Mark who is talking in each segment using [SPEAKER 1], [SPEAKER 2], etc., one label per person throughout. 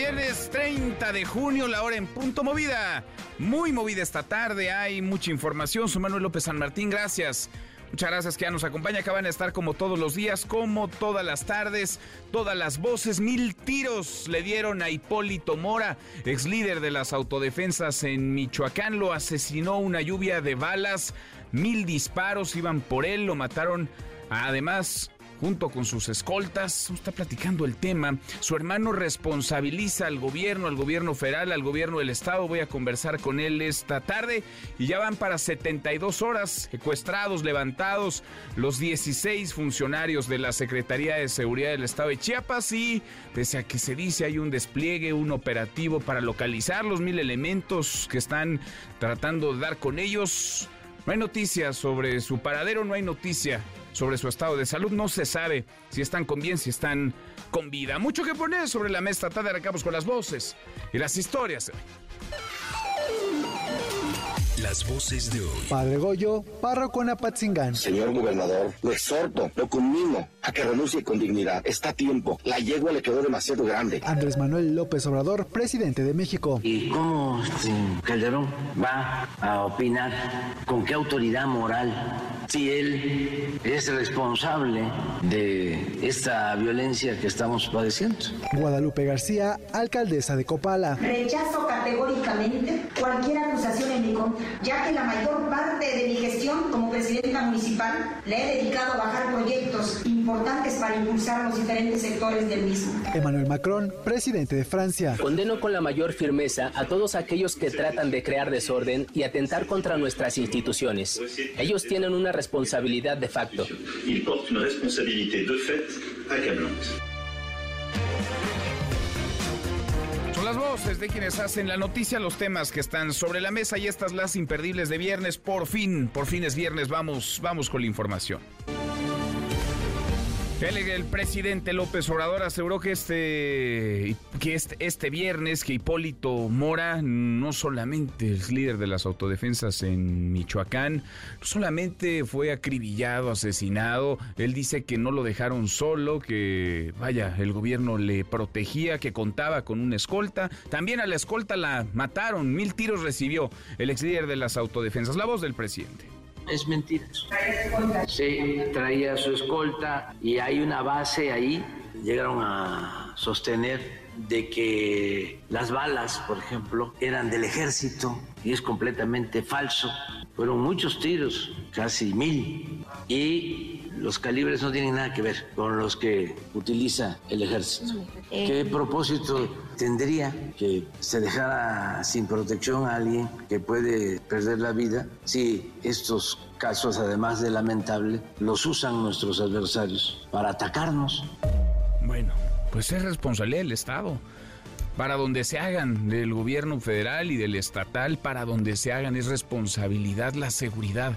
[SPEAKER 1] Viernes, viernes 30 de junio, la hora en punto movida. Muy movida esta tarde, hay mucha información. Soy Manuel López San Martín, gracias. Muchas gracias que ya nos acompaña. Acaban de estar como todos los días, como todas las tardes, todas las voces. Mil tiros le dieron a Hipólito Mora, ex líder de las autodefensas en Michoacán. Lo asesinó una lluvia de balas. Mil disparos iban por él, lo mataron. Además, junto con sus escoltas, está platicando el tema. Su hermano responsabiliza al gobierno, al gobierno federal, al gobierno del estado. Voy a conversar con él esta tarde y ya van para 72 horas secuestrados, levantados los 16 funcionarios de la Secretaría de Seguridad del Estado de Chiapas y pese a que se dice hay un despliegue, un operativo para localizar los mil elementos que están tratando de dar con ellos. No hay noticias sobre su paradero, no hay noticia sobre su estado de salud. No se sabe si están con bien, si están con vida. Mucho que poner sobre la mesa. Tarde arrancamos con las voces y las historias.
[SPEAKER 2] Las voces de hoy.
[SPEAKER 3] Padre Goyo, párroco en Apatzingán.
[SPEAKER 4] Señor gobernador, lo exhorto, lo conmino a que renuncie con dignidad. Está a tiempo. La yegua le quedó demasiado grande.
[SPEAKER 3] Andrés Manuel López Obrador, presidente de México.
[SPEAKER 5] ¿Y cómo este, Calderón va a opinar? ¿Con qué autoridad moral? Si él es responsable de esta violencia que estamos padeciendo.
[SPEAKER 3] Guadalupe García, alcaldesa de Copala.
[SPEAKER 6] Rechazo categóricamente cualquier acusación en mi contra, ya que la mayor parte de mi gestión como presidenta municipal le he dedicado a bajar proyectos importantes para impulsar los diferentes sectores del mismo.
[SPEAKER 3] Emmanuel Macron, presidente de Francia.
[SPEAKER 7] Condeno con la mayor firmeza a todos aquellos que tratan de crear desorden y atentar contra nuestras instituciones. Ellos tienen una responsabilidad de facto.
[SPEAKER 8] Il porte une responsabilité de fait accablante.
[SPEAKER 1] Son las voces de quienes hacen la noticia, los temas que están sobre la mesa y estas las imperdibles de viernes. Por fin, por fin es viernes, vamos, vamos con la información. El, presidente López Obrador aseguró que este, que este, este viernes que Hipólito Mora no solamente es líder de las autodefensas en Michoacán, no solamente fue acribillado, asesinado, él dice que no lo dejaron solo, que vaya, el gobierno le protegía, que contaba con una escolta, también a la escolta la mataron, mil tiros recibió el ex líder de las autodefensas, la voz del presidente.
[SPEAKER 5] Es mentira. Sí, traía su escolta y hay una base ahí. Llegaron a sostener de que las balas, por ejemplo, eran del ejército y es completamente falso. Fueron muchos tiros, casi mil, y los calibres no tienen nada que ver con los que utiliza el ejército. ¿Qué propósito tendría que se dejara sin protección a alguien que puede perder la vida si estos casos, además de lamentable, los usan nuestros adversarios para atacarnos?
[SPEAKER 1] Bueno, pues es responsabilidad del Estado. Para donde se hagan del gobierno federal y del estatal, para donde se hagan es responsabilidad la seguridad.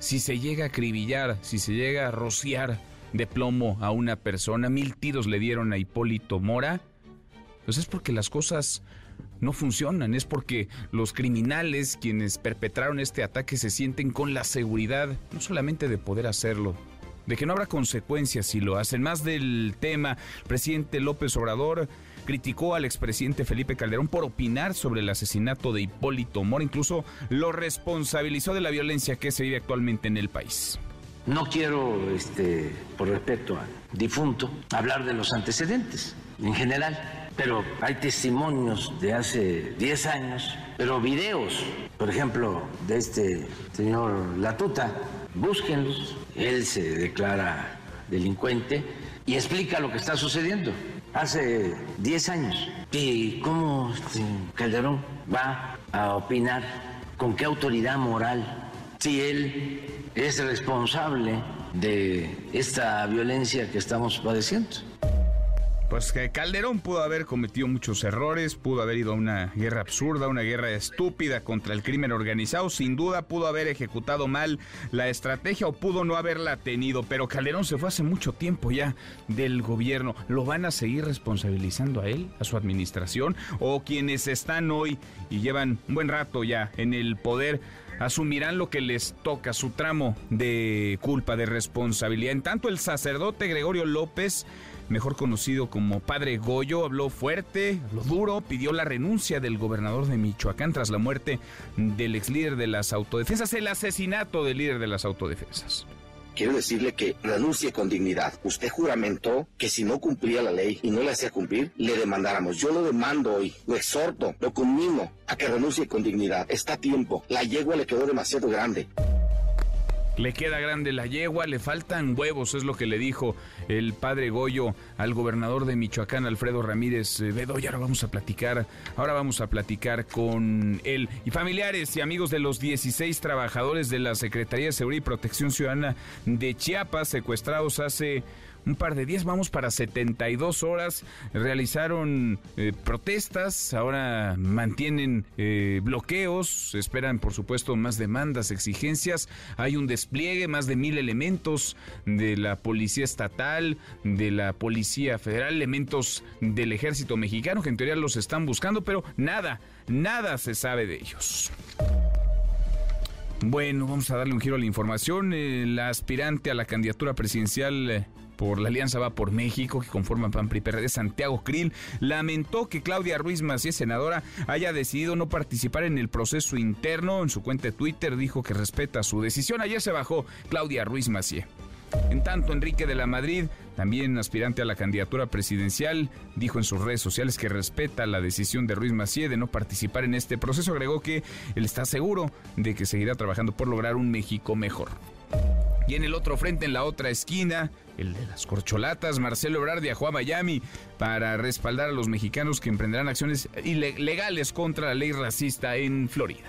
[SPEAKER 1] Si se llega a acribillar, si se llega a rociar de plomo a una persona, mil tiros le dieron a Hipólito Mora, pues es porque las cosas no funcionan, es porque los criminales quienes perpetraron este ataque se sienten con la seguridad no solamente de poder hacerlo, de que no habrá consecuencias si lo hacen. Más del tema, presidente López Obrador criticó al expresidente Felipe Calderón por opinar sobre el asesinato de Hipólito Mora, incluso lo responsabilizó de la violencia que se vive actualmente en el país.
[SPEAKER 5] No quiero, este, por respeto al difunto, hablar de los antecedentes en general, pero hay testimonios de hace 10 años, pero videos, por ejemplo, de este señor Latuta, búsquenlos. Él se declara delincuente y explica lo que está sucediendo hace 10 años. ¿Y cómo este, Calderón va a opinar? ¿Con qué autoridad moral? Si él es responsable de esta violencia que estamos padeciendo.
[SPEAKER 1] Pues que Calderón pudo haber cometido muchos errores, pudo haber ido a una guerra absurda, una guerra estúpida contra el crimen organizado, sin duda pudo haber ejecutado mal la estrategia o pudo no haberla tenido, pero Calderón se fue hace mucho tiempo ya del gobierno. ¿Lo van a seguir responsabilizando a él, a su administración o quienes están hoy y llevan un buen rato ya en el poder? asumirán lo que les toca, su tramo de culpa, de responsabilidad. En tanto, el sacerdote Gregorio López mejor conocido como Padre Goyo, habló fuerte, habló duro, pidió la renuncia del gobernador de Michoacán tras la muerte del ex líder de las autodefensas, el asesinato del líder de las autodefensas.
[SPEAKER 4] Quiero decirle que renuncie con dignidad. Usted juramentó que si no cumplía la ley y no la hacía cumplir, le demandáramos. Yo lo demando hoy, lo exhorto, lo conmino a que renuncie con dignidad. Está a tiempo. La yegua le quedó demasiado grande.
[SPEAKER 1] Le queda grande la yegua, le faltan huevos, es lo que le dijo el padre Goyo al gobernador de Michoacán, Alfredo Ramírez Bedoya. Ahora vamos a platicar, ahora vamos a platicar con él. Y familiares y amigos de los 16 trabajadores de la Secretaría de Seguridad y Protección Ciudadana de Chiapas, secuestrados hace un par de días, vamos para 72 horas, realizaron eh, protestas, ahora mantienen eh, bloqueos, esperan por supuesto más demandas, exigencias, hay un despliegue, más de mil elementos de la Policía Estatal, de la Policía Federal, elementos del Ejército Mexicano que en teoría los están buscando, pero nada, nada se sabe de ellos. Bueno, vamos a darle un giro a la información. la aspirante a la candidatura presidencial por la Alianza Va por México, que conforma PAN PRI PRD, Santiago Krill, lamentó que Claudia Ruiz Macías, senadora, haya decidido no participar en el proceso interno. En su cuenta de Twitter dijo que respeta su decisión. Ayer se bajó Claudia Ruiz Macías. En tanto, Enrique de la Madrid, también aspirante a la candidatura presidencial, dijo en sus redes sociales que respeta la decisión de Ruiz Macié de no participar en este proceso. Agregó que él está seguro de que seguirá trabajando por lograr un México mejor. Y en el otro frente, en la otra esquina, el de las corcholatas, Marcelo Ebrard viajó a Miami para respaldar a los mexicanos que emprenderán acciones ilegales contra la ley racista en Florida.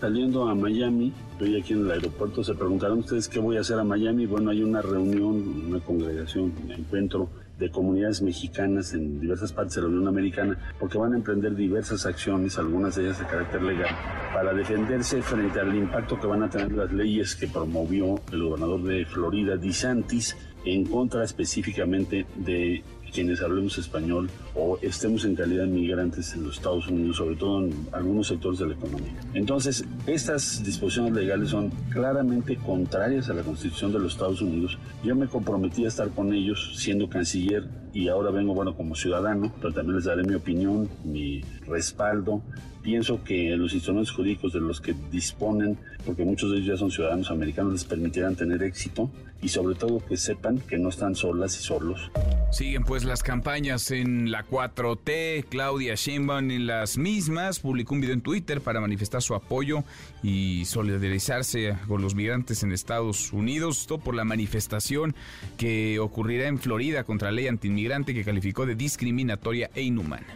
[SPEAKER 9] Saliendo a Miami, estoy aquí en el aeropuerto, se preguntarán ustedes qué voy a hacer a Miami. Bueno, hay una reunión, una congregación, un encuentro de comunidades mexicanas en diversas partes de la Unión Americana, porque van a emprender diversas acciones, algunas de ellas de carácter legal, para defenderse frente al impacto que van a tener las leyes que promovió el gobernador de Florida, DeSantis, en contra específicamente de quienes hablemos español o estemos en calidad de migrantes en los Estados Unidos, sobre todo en algunos sectores de la economía. Entonces, estas disposiciones legales son claramente contrarias a la Constitución de los Estados Unidos. Yo me comprometí a estar con ellos siendo canciller y ahora vengo, bueno, como ciudadano, pero también les daré mi opinión, mi respaldo. Pienso que los instrumentos jurídicos de los que disponen, porque muchos de ellos ya son ciudadanos americanos, les permitirán tener éxito y sobre todo que sepan que no están solas y solos.
[SPEAKER 1] Siguen pues las campañas en la 4T, Claudia Sheinbaum en las mismas, publicó un video en Twitter para manifestar su apoyo y solidarizarse con los migrantes en Estados Unidos, todo por la manifestación que ocurrirá en Florida contra la ley antiinmigrante que calificó de discriminatoria e inhumana.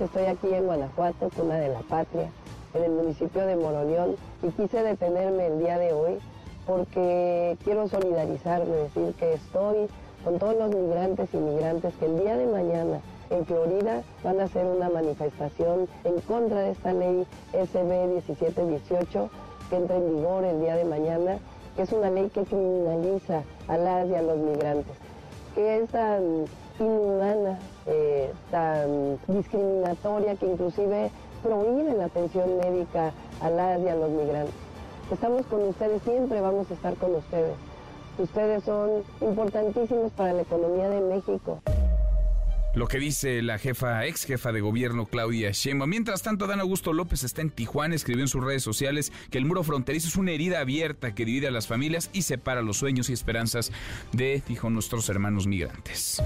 [SPEAKER 10] Estoy aquí en Guanajuato, cuna de la patria, en el municipio de Moroleón y quise detenerme el día de hoy porque quiero solidarizarme, decir que estoy con todos los migrantes y migrantes que el día de mañana en Florida van a hacer una manifestación en contra de esta ley SB 1718 que entra en vigor el día de mañana, que es una ley que criminaliza a las y a los migrantes, que es tan inhumana, eh, tan discriminatoria, que inclusive prohíbe la atención médica a las y a los migrantes. Estamos con ustedes, siempre vamos a estar con ustedes. Ustedes son importantísimos para la economía de México.
[SPEAKER 1] Lo que dice la jefa, ex jefa de gobierno Claudia Sheinbaum. Mientras tanto, Dan Augusto López está en Tijuana, escribió en sus redes sociales que el muro fronterizo es una herida abierta que divide a las familias y separa los sueños y esperanzas de, dijo, nuestros hermanos migrantes.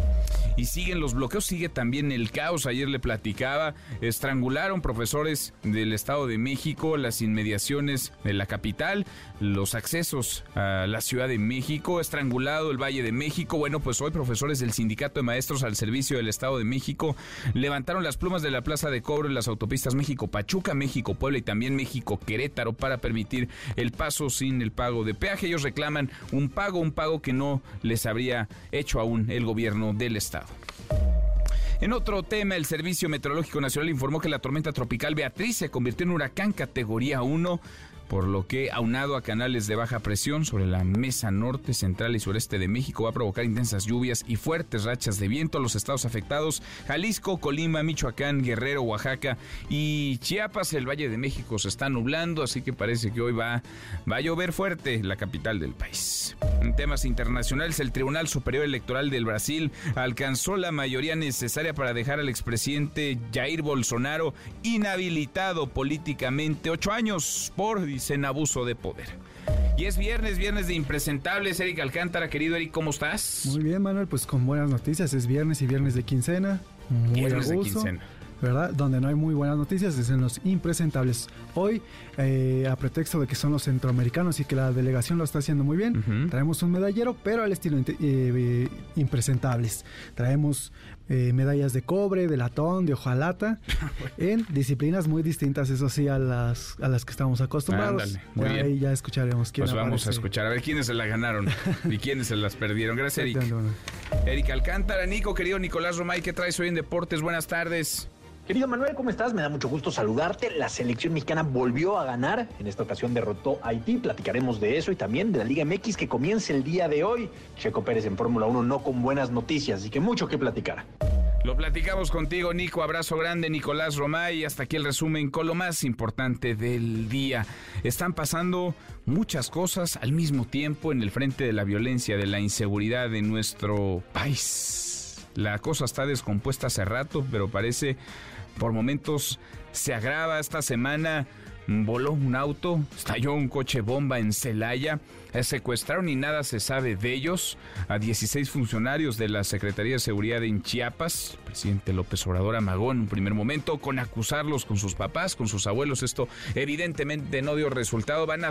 [SPEAKER 1] Y siguen los bloqueos, sigue también el caos. Ayer le platicaba, estrangularon profesores del Estado de México, las inmediaciones de la capital, los accesos a la Ciudad de México, estrangulado el Valle de México. Bueno, pues hoy profesores del Sindicato de Maestros al Servicio del de México levantaron las plumas de la Plaza de Cobro en las autopistas México-Pachuca, México-Puebla y también México-Querétaro para permitir el paso sin el pago de peaje. Ellos reclaman un pago, un pago que no les habría hecho aún el gobierno del Estado. En otro tema, el Servicio Meteorológico Nacional informó que la tormenta tropical Beatriz se convirtió en huracán categoría 1 por lo que aunado a canales de baja presión sobre la mesa norte, central y sureste de México va a provocar intensas lluvias y fuertes rachas de viento a los estados afectados, Jalisco, Colima, Michoacán, Guerrero, Oaxaca y Chiapas, el Valle de México se está nublando, así que parece que hoy va, a llover fuerte la capital del país. En temas internacionales, el Tribunal Superior Electoral del Brasil alcanzó la mayoría necesaria para dejar al expresidente Jair Bolsonaro inhabilitado políticamente ocho años por en abuso de poder. Y es viernes, viernes de impresentables. Eric Alcántara, querido Eric, ¿cómo estás?
[SPEAKER 3] Muy bien, Manuel, pues con buenas noticias. Es viernes y viernes de quincena. Muy viernes de quincena. ¿verdad? Donde no hay muy buenas noticias es en los impresentables. Hoy, eh, a pretexto de que son los centroamericanos y que la delegación lo está haciendo muy bien, traemos un medallero, pero al estilo eh, impresentables. Traemos eh, medallas de cobre, de latón, de hojalata, en disciplinas muy distintas, eso sí, a las, a las que estamos acostumbrados.
[SPEAKER 1] muy
[SPEAKER 3] ya, Ahí ya escucharemos
[SPEAKER 1] quién Pues vamos a escuchar, a ver quiénes se la ganaron y quiénes se las perdieron. Gracias, Eric. Eric Alcántara, Nico, querido Nicolás Romay, ¿qué traes hoy en Deportes? Buenas tardes.
[SPEAKER 11] Querido Manuel, ¿cómo estás? Me da mucho gusto saludarte. La selección mexicana volvió a ganar. En esta ocasión derrotó a Haití. Platicaremos de eso y también de la Liga MX que comienza el día de hoy. Checo Pérez en Fórmula 1 no con buenas noticias, así que mucho que platicar.
[SPEAKER 1] Lo platicamos contigo, Nico. Abrazo grande, Nicolás Romay. Hasta aquí el resumen con lo más importante del día. Están pasando muchas cosas al mismo tiempo en el frente de la violencia, de la inseguridad de nuestro país. La cosa está descompuesta hace rato, pero parece por momentos se agrava esta semana. Voló un auto, estalló un coche bomba en Celaya, secuestraron y nada se sabe de ellos a 16 funcionarios de la Secretaría de Seguridad en Chiapas. El presidente López Obrador amagó en un primer momento con acusarlos con sus papás, con sus abuelos. Esto evidentemente no dio resultado. Van a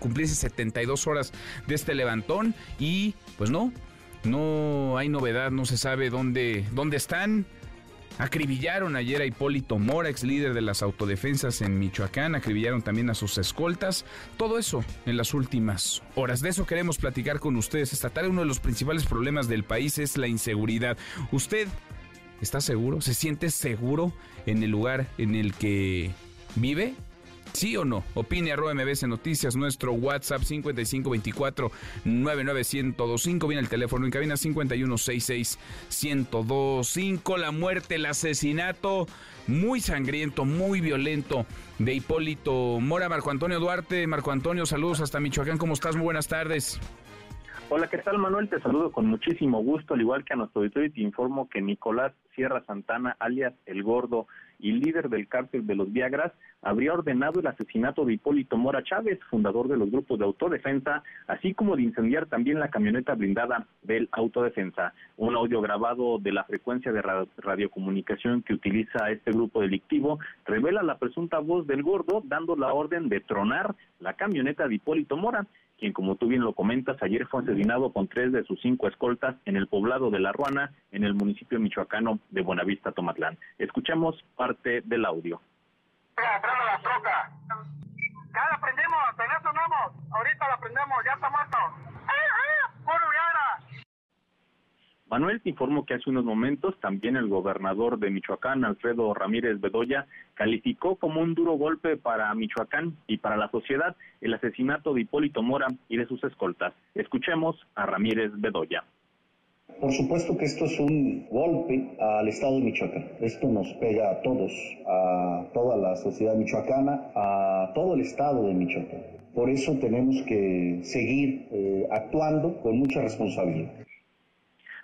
[SPEAKER 1] cumplirse 72 horas de este levantón y pues no, no hay novedad, no se sabe dónde, dónde están. Acribillaron ayer a Hipólito Mora, ex líder de las autodefensas en Michoacán. Acribillaron también a sus escoltas. Todo eso en las últimas horas. De eso queremos platicar con ustedes esta tarde. Uno de los principales problemas del país es la inseguridad. ¿Usted está seguro? ¿Se siente seguro en el lugar en el que vive? ¿Sí o no? Opine arroba MBS Noticias, nuestro WhatsApp 5524 99125. Viene el teléfono en cabina 5166 1025. La muerte, el asesinato muy sangriento, muy violento de Hipólito Mora. Marco Antonio Duarte. Marco Antonio, saludos hasta Michoacán. ¿Cómo estás? Muy buenas tardes.
[SPEAKER 12] Hola, ¿qué tal Manuel? Te saludo con muchísimo gusto, al igual que a nuestro auditorio, y te informo que Nicolás Sierra Santana, alias El Gordo y líder del cártel de los Viagras, habría ordenado el asesinato de Hipólito Mora Chávez, fundador de los grupos de autodefensa, así como de incendiar también la camioneta blindada del autodefensa. Un audio grabado de la frecuencia de radiocomunicación que utiliza este grupo delictivo revela la presunta voz del gordo dando la orden de tronar la camioneta de Hipólito Mora quien como tú bien lo comentas, ayer fue asesinado con tres de sus cinco escoltas en el poblado de La Ruana, en el municipio michoacano de Buenavista, Tomatlán. Escuchamos parte del audio.
[SPEAKER 13] Ya la prendimos, ya sonamos, ahorita la prendemos, ya está muerto.
[SPEAKER 12] Manuel, te informo que hace unos momentos también el gobernador de Michoacán, Alfredo Ramírez Bedoya, calificó como un duro golpe para Michoacán y para la sociedad el asesinato de Hipólito Mora y de sus escoltas. Escuchemos a Ramírez Bedoya.
[SPEAKER 14] Por supuesto que esto es un golpe al Estado de Michoacán. Esto nos pega a todos, a toda la sociedad michoacana, a todo el Estado de Michoacán. Por eso tenemos que seguir eh, actuando con mucha responsabilidad.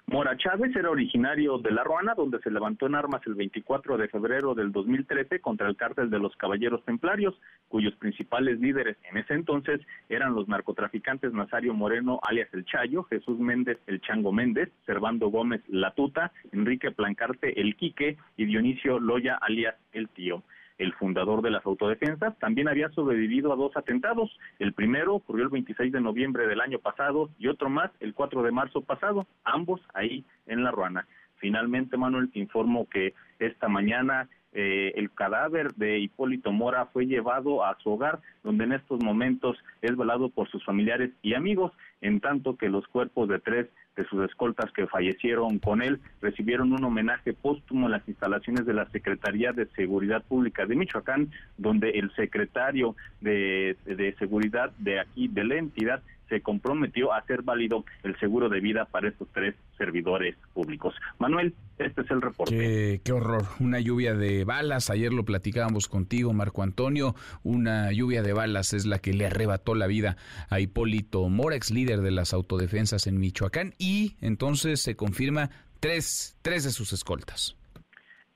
[SPEAKER 12] Mora Chávez era originario de La Ruana, donde se levantó en armas el 24 de febrero del 2013 contra el cártel de los Caballeros Templarios, cuyos principales líderes en ese entonces eran los narcotraficantes Nazario Moreno, alias El Chayo, Jesús Méndez, El Chango Méndez, Servando Gómez, La Tuta, Enrique Plancarte, El Quique y Dionisio Loya, alias El Tío el fundador de las autodefensas, también había sobrevivido a dos atentados. El primero ocurrió el 26 de noviembre del año pasado y otro más el 4 de marzo pasado, ambos ahí en La Ruana. Finalmente, Manuel, te informo que esta mañana eh, el cadáver de Hipólito Mora fue llevado a su hogar, donde en estos momentos es velado por sus familiares y amigos, en tanto que los cuerpos de tres de sus escoltas que fallecieron con él recibieron un homenaje póstumo en las instalaciones de la Secretaría de Seguridad Pública de Michoacán, donde el secretario de, de Seguridad de aquí, de la entidad, se comprometió a hacer válido el seguro de vida para estos tres servidores públicos. Manuel, este es el reporte.
[SPEAKER 1] Qué, horror, una lluvia de balas, ayer lo platicábamos contigo, Marco Antonio, una lluvia de balas es la que le arrebató la vida a Hipólito Morex, líder de las autodefensas en Michoacán, y entonces se confirma tres, tres de sus escoltas.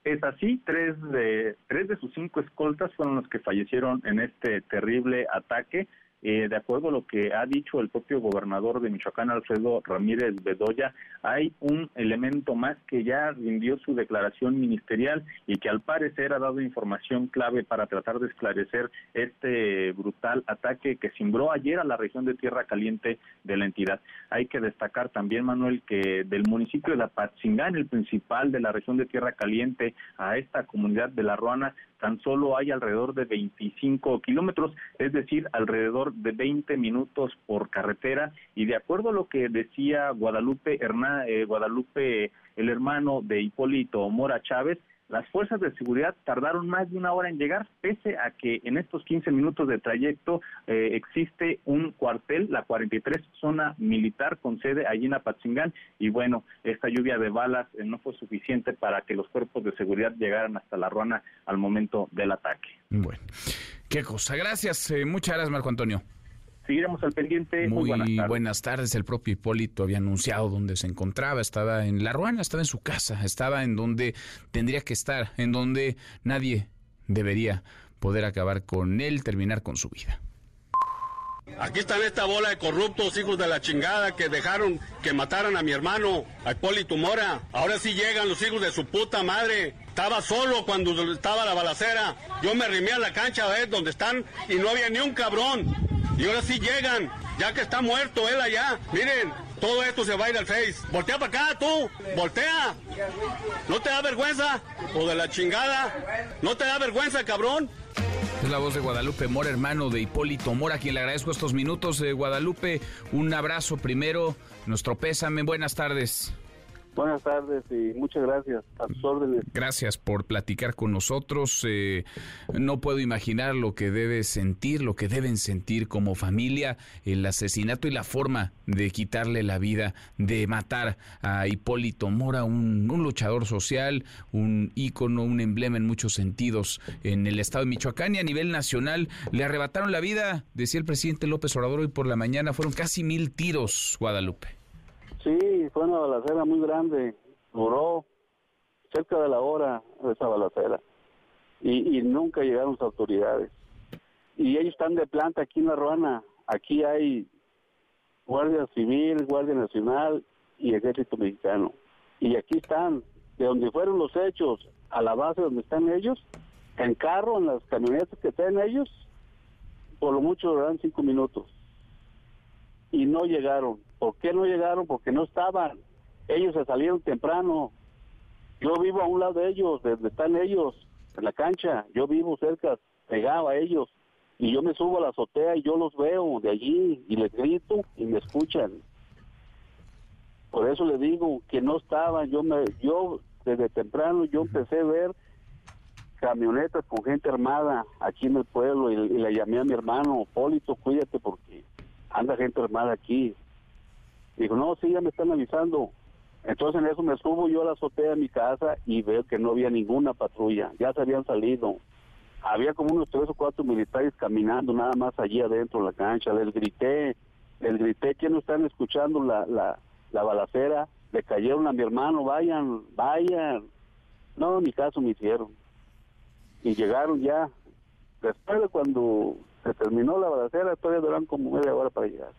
[SPEAKER 12] Es así, tres de, tres de sus cinco escoltas fueron los que fallecieron en este terrible ataque. Eh, de acuerdo a lo que ha dicho el propio gobernador de Michoacán, Alfredo Ramírez Bedoya, hay un elemento más que ya rindió su declaración ministerial y que al parecer ha dado información clave para tratar de esclarecer este brutal ataque que cimbró ayer a la región de Tierra Caliente de la entidad. Hay que destacar también, Manuel, que del municipio de Apatzingán, el principal de la región de Tierra Caliente, a esta comunidad de La Ruana, tan solo hay alrededor de 25 kilómetros, es decir, alrededor de 20 minutos por carretera. Y de acuerdo a lo que decía Guadalupe eh, Guadalupe, el hermano de Hipólito Mora Chávez, las fuerzas de seguridad tardaron más de una hora en llegar, pese a que en estos 15 minutos de trayecto eh, existe un cuartel, la 43 zona militar con sede allí en Apatzingán, y bueno, esta lluvia de balas eh, no fue suficiente para que los cuerpos de seguridad llegaran hasta la ruana al momento del ataque.
[SPEAKER 1] Bueno, qué cosa. Gracias, eh, muchas gracias Marco Antonio
[SPEAKER 12] seguiremos al pendiente.
[SPEAKER 1] Muy, buenas, tardes. El propio Hipólito había anunciado dónde se encontraba. Estaba en La Ruana, estaba en su casa, estaba en donde tendría que estar, en donde nadie debería poder acabar con él, terminar con su vida.
[SPEAKER 15] Aquí están esta bola de corruptos, hijos de la chingada, que dejaron que mataran a mi hermano, a Hipólito Mora. Ahora sí llegan los hijos de su puta madre. Estaba solo cuando estaba la balacera. Yo me arrimé a la cancha, ¿ves? Donde están y no había ni un cabrón. Y ahora sí llegan, ya que está muerto él allá. Miren, todo esto se va a ir al Face. Voltea para acá, tú. Voltea. ¿No te da vergüenza? O de la chingada. ¿No te da vergüenza, cabrón?
[SPEAKER 1] Es la voz de Guadalupe Mora, hermano de Hipólito Mora, a quien le agradezco estos minutos. de Guadalupe, un abrazo primero. Nuestro pésame. Buenas tardes.
[SPEAKER 16] Buenas tardes y muchas gracias a sus órdenes.
[SPEAKER 1] Gracias por platicar con nosotros. Eh, no puedo imaginar lo que debes sentir, lo que deben sentir como familia, el asesinato y la forma de quitarle la vida, de matar a Hipólito Mora, un, luchador social, un ícono, un emblema en muchos sentidos en el estado de Michoacán y a nivel nacional. Le arrebataron la vida, decía el presidente López Obrador hoy por la mañana, fueron casi mil tiros, Guadalupe.
[SPEAKER 16] Sí, fue una balacera muy grande, duró cerca de la hora esa balacera y, nunca llegaron las autoridades. Y ellos están de planta aquí en La Ruana, aquí hay Guardia Civil, Guardia Nacional y Ejército Mexicano. Y aquí están, de donde fueron los hechos, a la base donde están ellos, en carro, en las camionetas que están ellos, por lo mucho durarán cinco minutos. Y no llegaron. ¿Por qué no llegaron? Porque no estaban. Ellos se salieron temprano. Yo vivo a un lado de ellos, donde están ellos, en la cancha. Yo vivo cerca, pegado a ellos. Y yo me subo a la azotea y yo los veo de allí y les grito y me escuchan. Por eso le digo que no estaban. Yo, me, yo desde temprano yo empecé a ver camionetas con gente armada aquí en el pueblo y, y le llamé a mi hermano, Polito, cuídate porque anda gente armada aquí. Dijo, no, sí, ya me están avisando. Entonces en eso me subo yo a la azotea de mi casa y veo que no había ninguna patrulla, ya se habían salido. Había como unos tres o cuatro militares caminando nada más allí adentro de la cancha. Les grité, les grité que no están escuchando la, la, la balacera. Le cayeron a mi hermano, vayan, vayan. No, ni caso me hicieron. Y llegaron ya. Después de cuando se terminó la balacera, todavía duraron como media hora para llegar.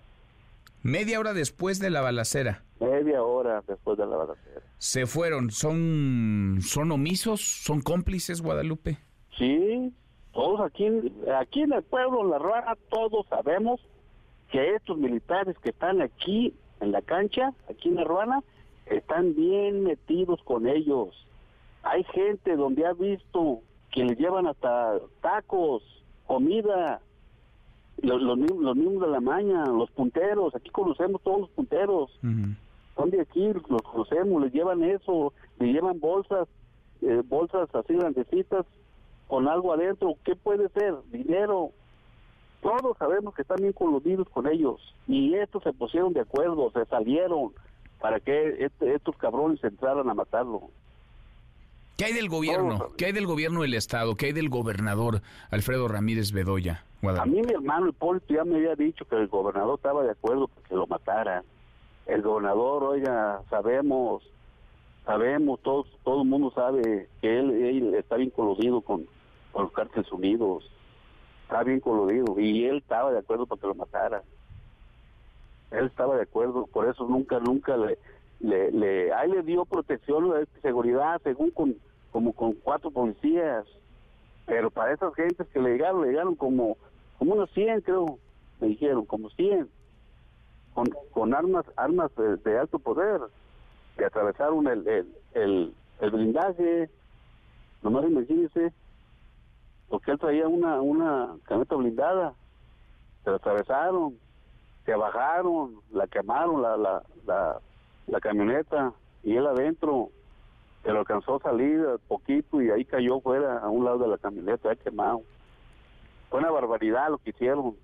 [SPEAKER 1] Media hora después de la balacera.
[SPEAKER 16] Media hora después de la balacera.
[SPEAKER 1] Se fueron. ¿Son, son omisos? ¿Son cómplices, Guadalupe?
[SPEAKER 16] Sí, todos aquí, aquí en el pueblo, en la ruana, todos sabemos que estos militares que están aquí en la cancha, aquí en la ruana, están bien metidos con ellos. Hay gente donde ha visto que les llevan hasta tacos, comida, los, los, mismos de la maña, los punteros, aquí conocemos todos los punteros, son de aquí, los conocemos, les llevan eso, les llevan bolsas, eh, bolsas así grandecitas con algo adentro, ¿qué puede ser? Dinero. Todos sabemos que están bien coludidos con ellos y estos se pusieron de acuerdo, se salieron para que este, estos cabrones entraran a matarlo.
[SPEAKER 1] ¿Qué hay del gobierno? ¿Qué hay del gobierno del Estado? ¿Qué hay del gobernador Alfredo Ramírez Bedoya?
[SPEAKER 16] A mí mi hermano Hipólito ya me había dicho que el gobernador estaba de acuerdo que lo matara. El gobernador, oiga, sabemos, sabemos, todos, todo el mundo sabe que él, está bien coludido con, con los cárceles unidos. Está bien coludido. Y él estaba de acuerdo para que lo matara. Él estaba de acuerdo, por eso nunca, nunca le, le, le, ahí le dio protección, seguridad, según con, como con cuatro policías. Pero para esas gentes que le llegaron, le llegaron como, como unos 100, creo, me dijeron, como 100, con, con armas armas de, alto poder, que atravesaron el, el, el, el blindaje, nomás imagínense, porque él traía una, una camioneta blindada, se la atravesaron, se bajaron, la quemaron, la, la, la, la camioneta, y él adentro, se lo alcanzó a salir poquito y ahí cayó fuera a un lado de la camioneta, quemado. Fue una barbaridad lo que hicieron.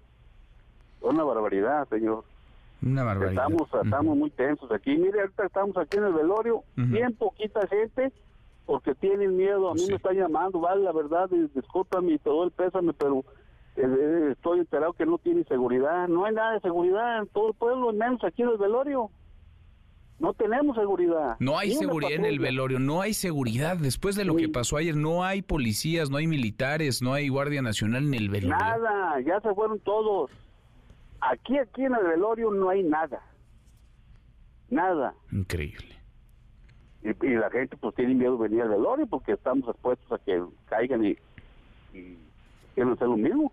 [SPEAKER 16] Fue una barbaridad, señor.
[SPEAKER 1] Una barbaridad.
[SPEAKER 16] Estamos, estamos muy tensos aquí. Mire, ahorita estamos aquí en el velorio, bien poquita gente, porque tienen miedo. A mí me están llamando, vale, la verdad, discúlpame y todo el pésame, pero eh, eh, estoy enterado que no tiene seguridad. No hay nada de seguridad en todo el pueblo, menos aquí en el velorio. No tenemos seguridad.
[SPEAKER 1] No hay seguridad en el velorio, no hay seguridad. Después de lo que pasó ayer, no hay policías, no hay militares, no hay Guardia Nacional en el velorio.
[SPEAKER 16] Nada, ya se fueron todos. Aquí, aquí en el velorio no hay nada. Nada.
[SPEAKER 1] Increíble.
[SPEAKER 16] Y, la gente pues tiene miedo de venir al velorio porque estamos expuestos a que caigan y quieren hacer lo mismo.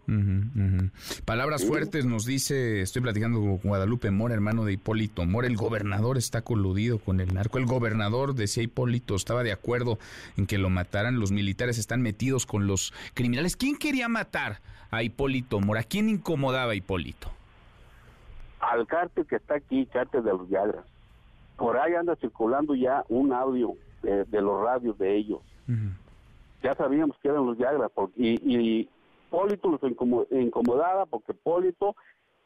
[SPEAKER 1] Palabras fuertes nos dice, estoy platicando con Guadalupe Mora, hermano de Hipólito Mora, el gobernador está coludido con el narco. El gobernador, decía Hipólito, estaba de acuerdo en que lo mataran. Los militares están metidos con los criminales. ¿Quién quería matar a Hipólito Mora? ¿Quién incomodaba a Hipólito?
[SPEAKER 16] Al cártel que está aquí, cártel de los Yagras. Por ahí anda circulando ya un audio de, los radios de ellos. Ya sabíamos que eran los Yagras y Polito los incomodaba porque Polito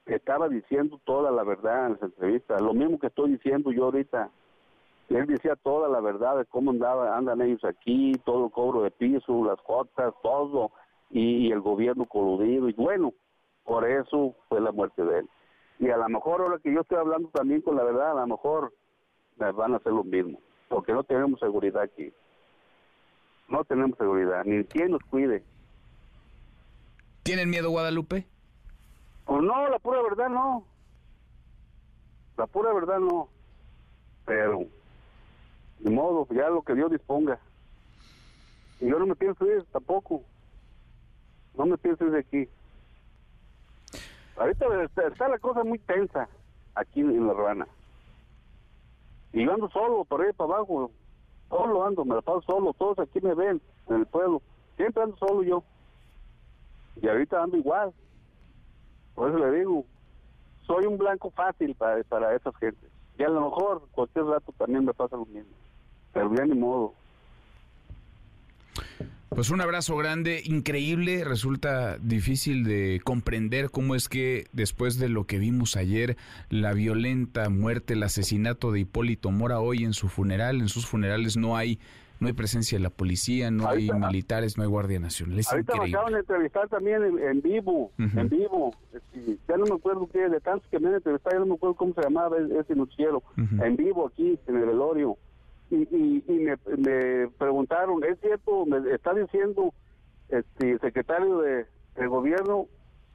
[SPEAKER 16] estaba diciendo toda la verdad en las entrevistas, lo mismo que estoy diciendo yo ahorita. Él decía toda la verdad de cómo andaba, andan ellos aquí, todo el cobro de piso, las cuotas, todo, y, el gobierno coludido, y bueno, por eso fue la muerte de él. Y a lo mejor ahora que yo estoy hablando también con la verdad, a lo mejor van a hacer lo mismo, porque no tenemos seguridad aquí. No tenemos seguridad, ni quien nos cuide.
[SPEAKER 1] ¿Tienen miedo, Guadalupe?
[SPEAKER 16] Pues no, la pura verdad no. La pura verdad no. Pero, de modo, ya lo que Dios disponga. Y yo no me pienso ir tampoco. No me pienso ir de aquí. Ahorita está, la cosa muy tensa aquí en la Rana. Y yo ando solo, por ahí para abajo. Solo ando, me la paso solo. Todos aquí me ven en el pueblo. Siempre ando solo yo. Y ahorita ando igual. Por eso le digo, soy un blanco fácil para, para esas gentes. Y a lo mejor cualquier rato también me pasa lo mismo. Pero ya ni modo.
[SPEAKER 1] Pues un abrazo grande, increíble. Resulta difícil de comprender cómo es que después de lo que vimos ayer, la violenta muerte, el asesinato de Hipólito Mora hoy en su funeral, en sus funerales no hay no hay presencia de la policía, no hay militares, no hay Guardia Nacional. Es
[SPEAKER 16] ahorita me acaban de entrevistar también en, vivo, en vivo. Este, ya no me acuerdo qué, de tantos que me han entrevistado, ya no me acuerdo cómo se llamaba ese noticiero. En vivo aquí, en el velorio. Y, y, me, preguntaron, ¿es cierto? Me está diciendo este, el secretario de, gobierno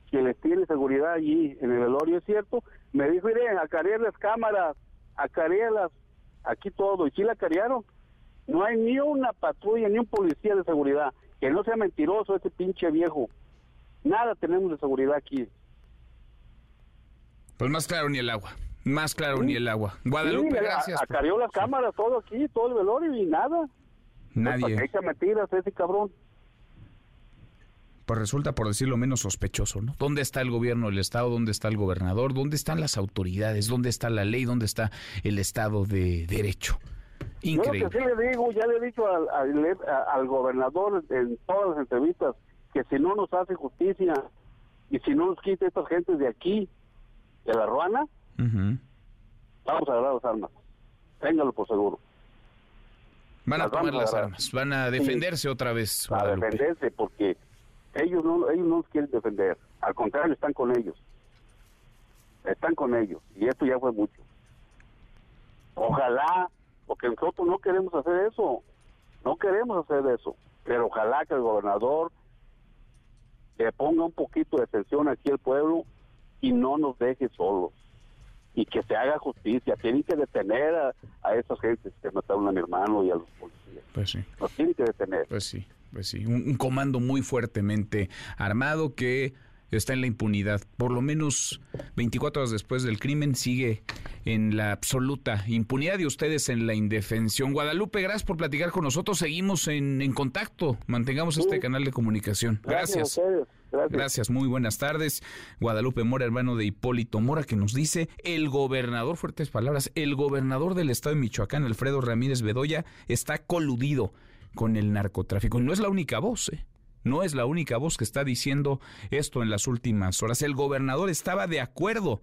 [SPEAKER 16] que les tiene seguridad allí en el velorio, ¿es cierto? Me dijo, miren, acarear las cámaras, acarearlas, aquí todo. ¿Y sí la acarearon? No hay ni una patrulla, ni un policía de seguridad. Que no sea mentiroso ese pinche viejo. Nada tenemos de seguridad aquí.
[SPEAKER 1] Pues más claro ni el agua. Más claro ni el agua. Guadalupe, gracias.
[SPEAKER 16] Acareó las cámaras, todo aquí, todo el velorio y nada.
[SPEAKER 1] Nadie.
[SPEAKER 16] Echa mentiras ese cabrón.
[SPEAKER 1] pues resulta, por decirlo menos, sospechoso, ¿no? ¿Dónde está el gobierno del Estado? ¿Dónde está el gobernador? ¿Dónde están las autoridades? ¿Dónde está la ley? ¿Dónde está el Estado de Derecho? Increíble.
[SPEAKER 16] Yo que sí le digo, ya le he dicho al, al, gobernador en todas las entrevistas que si no nos hace justicia y si no nos quita estas gentes de aquí, de la Ruana, vamos a agarrar las armas. Téngalo por seguro.
[SPEAKER 1] Van a tomar las armas, van a defenderse otra vez.
[SPEAKER 16] A defenderse porque ellos no, ellos no nos quieren defender, al contrario están con ellos. Están con ellos y esto ya fue mucho. Ojalá, porque nosotros no queremos hacer eso, no queremos hacer eso, pero ojalá que el gobernador le ponga un poquito de atención aquí al pueblo y no nos deje solos y que se haga justicia. Tienen que detener a, a esas gentes que mataron a mi hermano y a los policías.
[SPEAKER 1] Pues sí.
[SPEAKER 16] Los tienen que detener.
[SPEAKER 1] Pues sí, pues sí. Un, comando muy fuertemente armado que está en la impunidad. Por lo menos 24 horas después del crimen sigue en la absoluta impunidad y ustedes en la indefensión. Guadalupe, gracias por platicar con nosotros. Seguimos en, en contacto. Mantengamos este canal de comunicación. Gracias. Gracias. muy buenas tardes. Guadalupe Mora, hermano de Hipólito Mora, que nos dice, el gobernador, fuertes palabras, el gobernador del estado de Michoacán, Alfredo Ramírez Bedoya, está coludido con el narcotráfico. Y no es la única voz, ¿eh? No es la única voz que está diciendo esto en las últimas horas. El gobernador estaba de acuerdo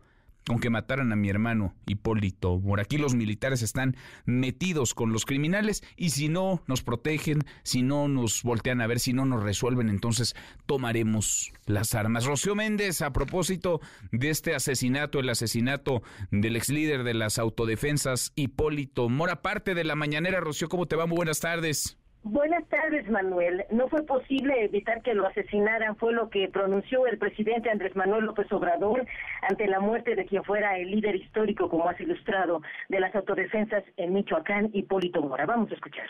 [SPEAKER 1] aunque mataran a mi hermano Hipólito. Por aquí los militares están metidos con los criminales y si no nos protegen, si no nos voltean a ver, si no nos resuelven, entonces tomaremos las armas. Rocío Méndez, a propósito de este asesinato, el asesinato del ex líder de las autodefensas Hipólito Mora, parte de la mañanera. Rocío, ¿cómo te va? Muy buenas tardes.
[SPEAKER 17] Buenas tardes, Manuel. No fue posible evitar que lo asesinaran, fue lo que pronunció el presidente Andrés Manuel López Obrador ante la muerte de quien fuera el líder histórico, como has ilustrado, de las autodefensas en Michoacán, Hipólito Mora. Vamos a escuchar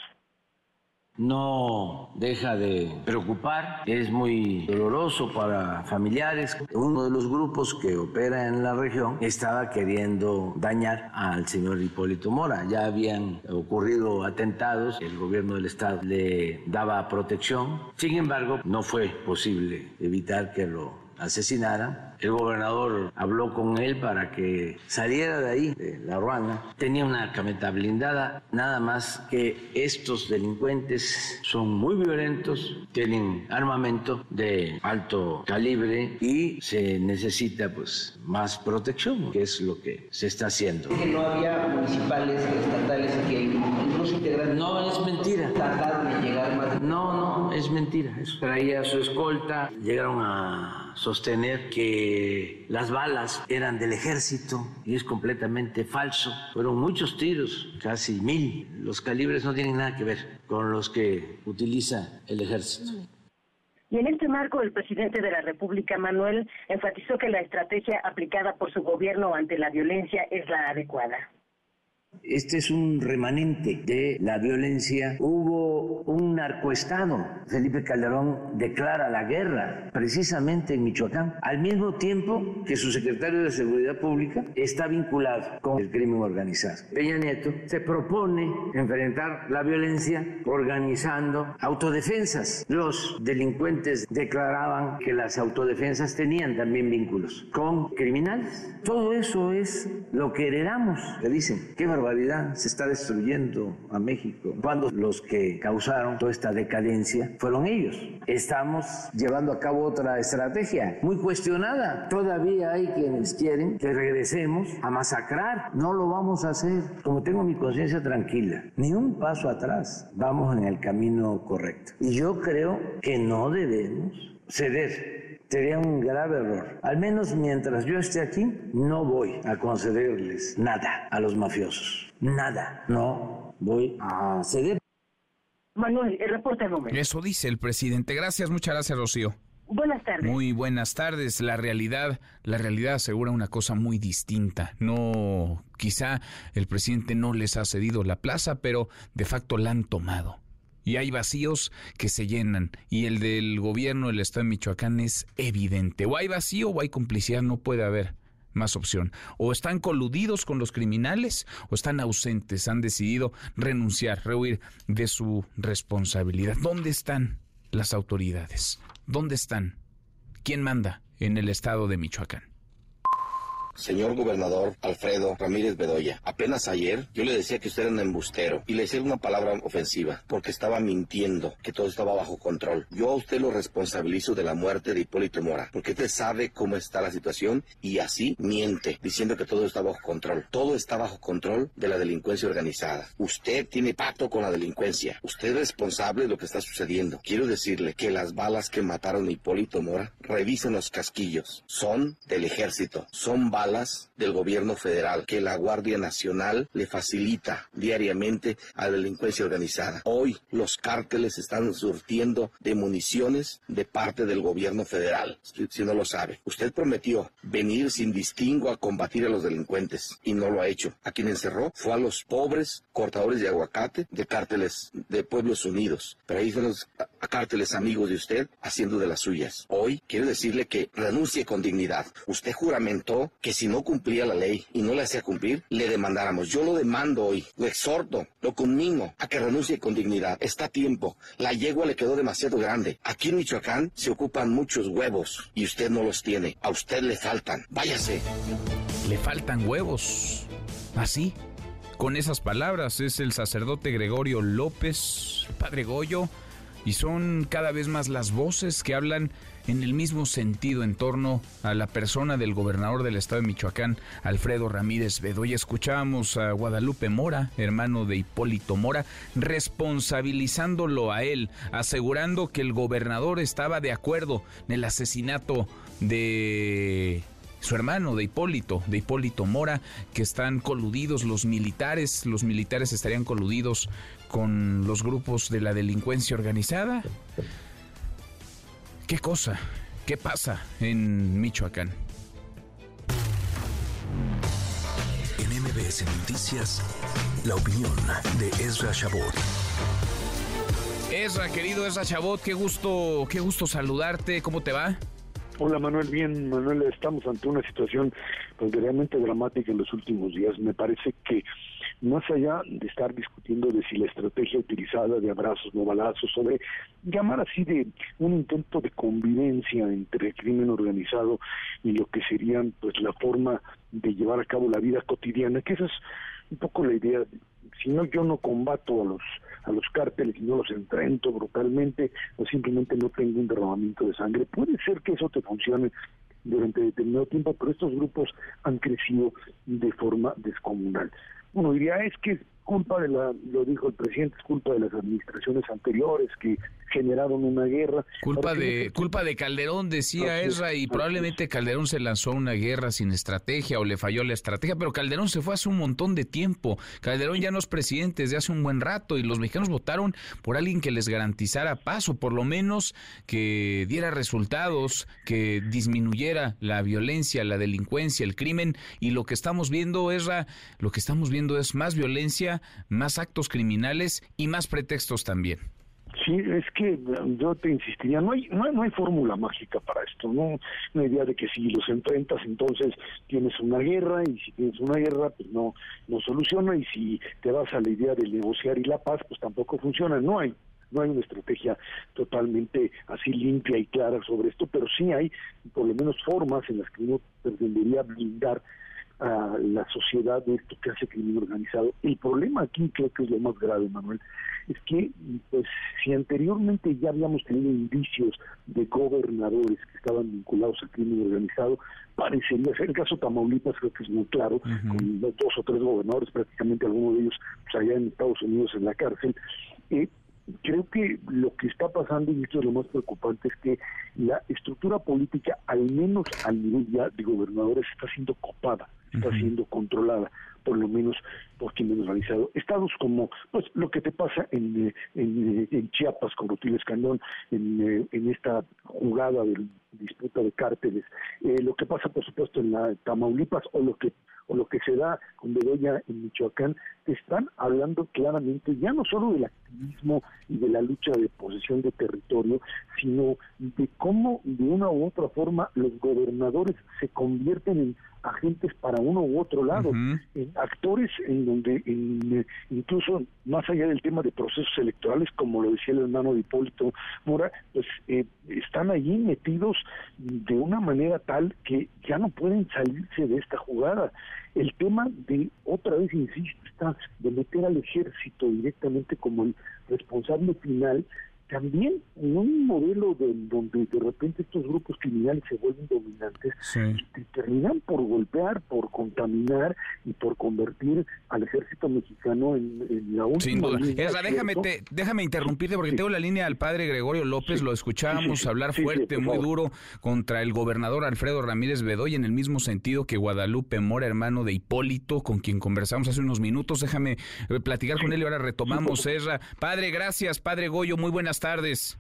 [SPEAKER 5] no deja de preocupar, es muy doloroso para familiares. Uno de los grupos que opera en la región estaba queriendo dañar al señor Hipólito Mora. Ya habían ocurrido atentados, el gobierno del estado le daba protección. Sin embargo, no fue posible evitar que lo asesinaran. El gobernador habló con él para que saliera de ahí, de la Ruana. Tenía una camioneta blindada, nada más que estos delincuentes son muy violentos, tienen armamento de alto calibre y se necesita pues más protección, que es lo que se está haciendo.
[SPEAKER 18] Que no había municipales, estatales que incluso integrantes.
[SPEAKER 5] No, es mentira.
[SPEAKER 18] de llegar más.
[SPEAKER 5] No, no, es mentira. Eso. Traía su escolta, llegaron a sostener que las balas eran del ejército y es completamente falso. Fueron muchos tiros, casi mil. Los calibres no tienen nada que ver con los que utiliza el ejército.
[SPEAKER 17] Y en este marco, el presidente de la República, Manuel, enfatizó que la estrategia aplicada por su gobierno ante la violencia es la adecuada.
[SPEAKER 5] Este es un remanente de la violencia. Hubo un narcoestado. Felipe Calderón declara la guerra precisamente en Michoacán, al mismo tiempo que su secretario de Seguridad Pública está vinculado con el crimen organizado. Peña Nieto se propone enfrentar la violencia organizando autodefensas. Los delincuentes declaraban que las autodefensas tenían también vínculos con criminales. Todo eso es lo que heredamos, que dicen. Qué barbaridad se está destruyendo a México, cuando los que causaron toda esta decadencia fueron ellos. Estamos llevando a cabo otra estrategia muy cuestionada. Todavía hay quienes quieren que regresemos a masacrar. No lo vamos a hacer. Como tengo mi conciencia tranquila, ni un paso atrás. Vamos en el camino correcto. Y yo creo que no debemos ceder Sería un grave error. Al menos mientras yo esté aquí, no voy a concederles nada a los mafiosos. Nada. No voy a ceder.
[SPEAKER 17] Manuel, el reporte momento.
[SPEAKER 1] Eso dice el presidente. Gracias, muchas gracias, Rocío.
[SPEAKER 17] Buenas tardes.
[SPEAKER 1] Muy buenas tardes. La realidad, la realidad asegura una cosa muy distinta. No, quizá el presidente no les ha cedido la plaza, pero de facto la han tomado y hay vacíos que se llenan y el del gobierno del estado de Michoacán es evidente. O hay vacío o hay complicidad, no puede haber más opción. O están coludidos con los criminales o están ausentes, han decidido renunciar, rehuir de su responsabilidad. ¿Dónde están? las autoridades? ¿Dónde están? ¿Quién manda en el estado de Michoacán?
[SPEAKER 4] Señor gobernador Alfredo Ramírez Bedoya, apenas ayer yo le decía que usted era un embustero y le decía una palabra ofensiva porque estaba mintiendo que todo estaba bajo control. Yo a usted lo responsabilizo de la muerte de Hipólito Mora porque usted sabe cómo está la situación y así miente diciendo que todo está bajo control. Todo está bajo control de la delincuencia organizada. Usted tiene pacto con la delincuencia. Usted es responsable de lo que está sucediendo. Quiero decirle que las balas que mataron a Hipólito Mora, revisen los casquillos. Son del ejército. Son balas del gobierno federal que la Guardia Nacional le facilita diariamente a la delincuencia organizada. Hoy los cárteles están surtiendo de municiones de parte del gobierno federal, si, no lo sabe. Usted prometió venir sin distingo a combatir a los delincuentes y no lo ha hecho. A quien encerró fue a los pobres cortadores de aguacate de cárteles de Pueblos Unidos. Pero ahí están los cárteles amigos de usted haciendo de las suyas. Hoy quiero decirle que renuncie con dignidad. Usted juramentó que si no cumplía la ley y no la hacía cumplir, le demandáramos. Yo lo demando hoy, lo exhorto, lo conmino a que renuncie con dignidad. Está a tiempo. La yegua le quedó demasiado grande. Aquí en Michoacán se ocupan muchos huevos y usted no los tiene. A usted le faltan. Váyase.
[SPEAKER 1] Le faltan huevos. Así. Con esas palabras es el sacerdote Gregorio López, Padre Goyo, y son cada vez más las voces que hablan en el mismo sentido en torno a la persona del gobernador del estado de Michoacán, Alfredo Ramírez Bedoya. Escuchábamos a Guadalupe Mora, hermano de Hipólito Mora, responsabilizándolo a él, asegurando que el gobernador estaba de acuerdo en el asesinato de su hermano de Hipólito, de Hipólito Mora, que están coludidos los militares, los militares estarían coludidos con los grupos de la delincuencia organizada. ¿Qué cosa? ¿Qué pasa en Michoacán?
[SPEAKER 2] En MBS Noticias, la opinión de Ezra Shabot.
[SPEAKER 1] Ezra, querido Ezra Chabot, qué gusto, qué gusto saludarte, ¿cómo te va?
[SPEAKER 19] Hola Manuel, bien Manuel, estamos ante una situación pues, realmente dramática en los últimos días. Me parece que más allá de estar discutiendo de si la estrategia utilizada de abrazos, no balazos, sobre llamar así de un intento de convivencia entre el crimen organizado y lo que serían pues la forma de llevar a cabo la vida cotidiana, que esa es un poco la idea. Si no, yo no combato a los a los cárteles y no los enfrento brutalmente o simplemente no tengo un derramamiento de sangre. Puede ser que eso te funcione durante determinado tiempo, pero estos grupos han crecido de forma descomunal. Uno diría, es que culpa de la, lo dijo el presidente, es culpa de las administraciones anteriores que generaron una guerra.
[SPEAKER 1] Culpa de culpa de Calderón, decía Ezra, y probablemente Calderón se lanzó a una guerra sin estrategia o le falló la estrategia, pero Calderón se fue hace un montón de tiempo. Calderón ya no es presidente desde hace un buen rato y los mexicanos votaron por alguien que les garantizara paso, por lo menos que diera resultados, que disminuyera la violencia, la delincuencia, el crimen y lo que estamos viendo, Ezra, lo que estamos viendo es más violencia, más actos criminales y más pretextos también.
[SPEAKER 19] Sí, es que yo te insistiría, no hay, no, hay fórmula mágica para esto, ¿no? Una idea de que si los enfrentas entonces tienes una guerra y si tienes una guerra pues no, no soluciona y si te vas a la idea de negociar y la paz pues tampoco funciona, no hay no hay una estrategia totalmente así limpia y clara sobre esto, pero sí hay por lo menos formas en las que uno pretendería blindar a la sociedad de esto que hace crimen organizado. El problema aquí creo que es lo más grave, Manuel, es que pues si anteriormente ya habíamos tenido indicios de gobernadores que estaban vinculados al crimen organizado, parecería ser el caso Tamaulipas, creo que es muy claro, con dos o tres gobernadores, prácticamente algunos de ellos pues, allá en Estados Unidos en la cárcel. Eh, creo que lo que está pasando, y esto es lo más preocupante, es que la estructura política, al menos al nivel ya de gobernadores, está siendo copada, está siendo controlada, por lo menos por quienes organizado. Estados como pues lo que te pasa en, en, en Chiapas con Rutiles Candón, en, en esta jugada de disputa de cárteles, eh, lo que pasa por supuesto en la Tamaulipas o lo que o lo que se da con Bedoya en Michoacán, están hablando claramente ya no solo del activismo y de la lucha de posesión de territorio, sino de cómo de una u otra forma los gobernadores se convierten en agentes para uno u otro lado, en actores en donde incluso más allá del tema de procesos electorales, como lo decía el hermano de Hipólito Mora, pues eh, están allí metidos de una manera tal que ya no pueden salirse de esta jugada. El tema de, otra vez insisto, está de meter al ejército directamente como el responsable final también en un modelo de, donde de repente estos grupos criminales se vuelven dominantes y terminan por golpear, por contaminar y por convertir al ejército mexicano en, la última
[SPEAKER 1] Sin duda. déjame, déjame interrumpirte porque tengo la línea al padre Gregorio López, lo escuchábamos hablar fuerte, muy duro contra el gobernador Alfredo Ramírez Bedoy en el mismo sentido que Guadalupe Mora, hermano de Hipólito, con quien conversamos hace unos minutos. Déjame eh, platicar con él y ahora retomamos, Ezra. Padre, gracias. Padre Goyo, muy buenas tardes.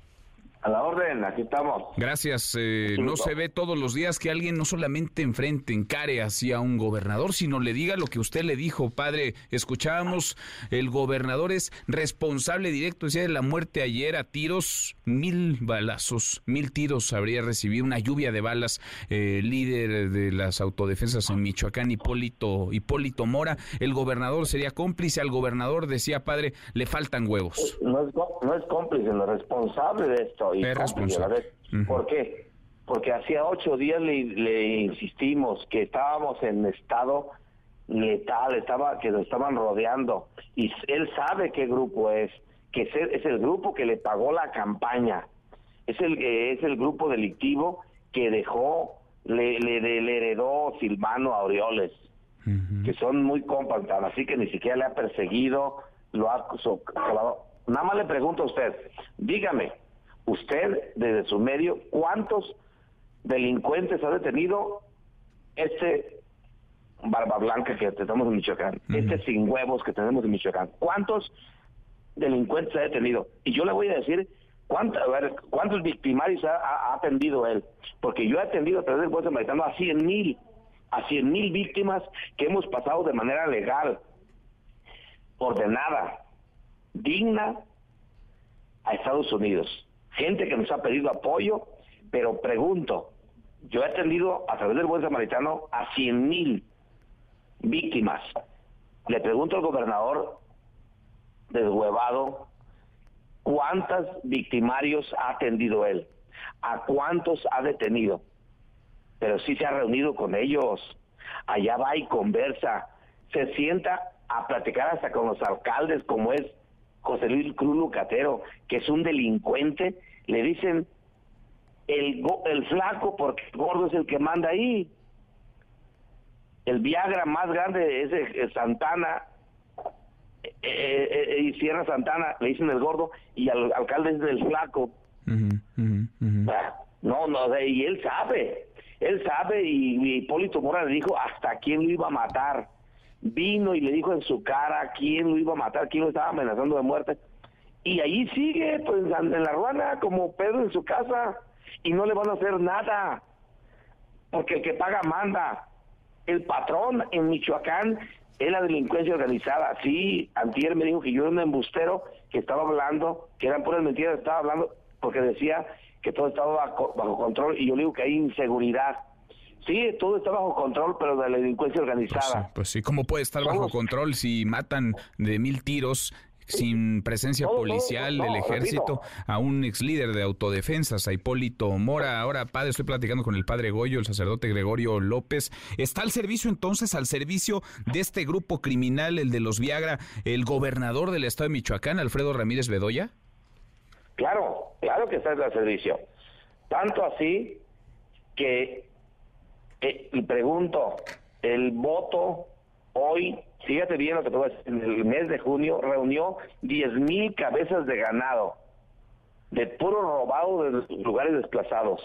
[SPEAKER 20] A la orden, aquí estamos.
[SPEAKER 1] Gracias. Eh, no se ve todos los días que alguien no solamente enfrente, encare hacia un gobernador, sino le diga lo que usted le dijo, padre. Escuchábamos, el gobernador es responsable directo, decía de la muerte ayer a tiros, mil balazos, mil tiros habría recibido, una lluvia de balas, eh, líder de las autodefensas en Michoacán, Hipólito, Hipólito Mora. El gobernador sería cómplice, al gobernador decía, padre, le faltan huevos.
[SPEAKER 20] No es, no es cómplice, es responsable. esto ¿Por qué? Porque hacía ocho días le, insistimos que estábamos en estado letal, estaba que lo estaban rodeando. Y él sabe qué grupo es, que es el, grupo que le pagó la campaña, es el es el grupo delictivo que dejó le, le, heredó Silvano Aureoles, que son muy compas, así que ni siquiera le ha perseguido, lo ha Nada más le pregunto a usted, dígame, usted desde su medio cuántos delincuentes ha detenido este barba blanca que tenemos en Michoacán, este sin huevos que tenemos en Michoacán. ¿Cuántos delincuentes ha detenido? Y yo le voy a decir cuánta, a ver, cuántos victimarios ha, atendido él. Porque yo he atendido a través del juez samaritano a 100 mil, a 100 mil víctimas que hemos pasado de manera legal, ordenada, digna a Estados Unidos gente que nos ha pedido apoyo, pero pregunto, yo he atendido a través del buen samaritano a 100 mil víctimas. Le pregunto al gobernador deshuevado, ¿cuántos victimarios ha atendido él? ¿A cuántos ha detenido? Pero sí se ha reunido con ellos. Allá va y conversa. Se sienta a platicar hasta con los alcaldes, como es José Luis Cruz Lucatero, que es un delincuente, le dicen el, el flaco porque el gordo es el que manda ahí. El Viagra más grande es de Santana eh, eh, eh, y Sierra Santana, le dicen el gordo, y al alcalde es del flaco. No, no, y él sabe, él sabe, y, y Hipólito Mora le dijo hasta quién lo iba a matar vino y le dijo en su cara quién lo iba a matar, quién lo estaba amenazando de muerte. Y ahí sigue, pues en la ruana, como Pedro en su casa, y no le van a hacer nada, porque el que paga manda. El patrón en Michoacán es la delincuencia organizada. Sí, Antier me dijo que yo era un embustero que estaba hablando, que eran puras mentiras, estaba hablando porque decía que todo estaba bajo, bajo control, y yo le digo que hay inseguridad Sí, todo está bajo control, pero de la delincuencia organizada.
[SPEAKER 1] Pues sí, ¿cómo puede estar bajo control si matan de mil tiros sin presencia policial del ejército a un ex líder de autodefensas, a Hipólito Mora. Ahora, padre, estoy platicando con el padre Goyo, el sacerdote Gregorio López. ¿Está al servicio entonces, al servicio de este grupo criminal, el de los Viagra, el gobernador del estado de Michoacán, Alfredo Ramírez Bedoya?
[SPEAKER 20] Claro, claro que está al servicio. Tanto así que eh, y pregunto, el voto hoy, fíjate bien lo que te voy a decir, en el mes de junio reunió 10 mil cabezas de ganado, de puro robado de lugares desplazados.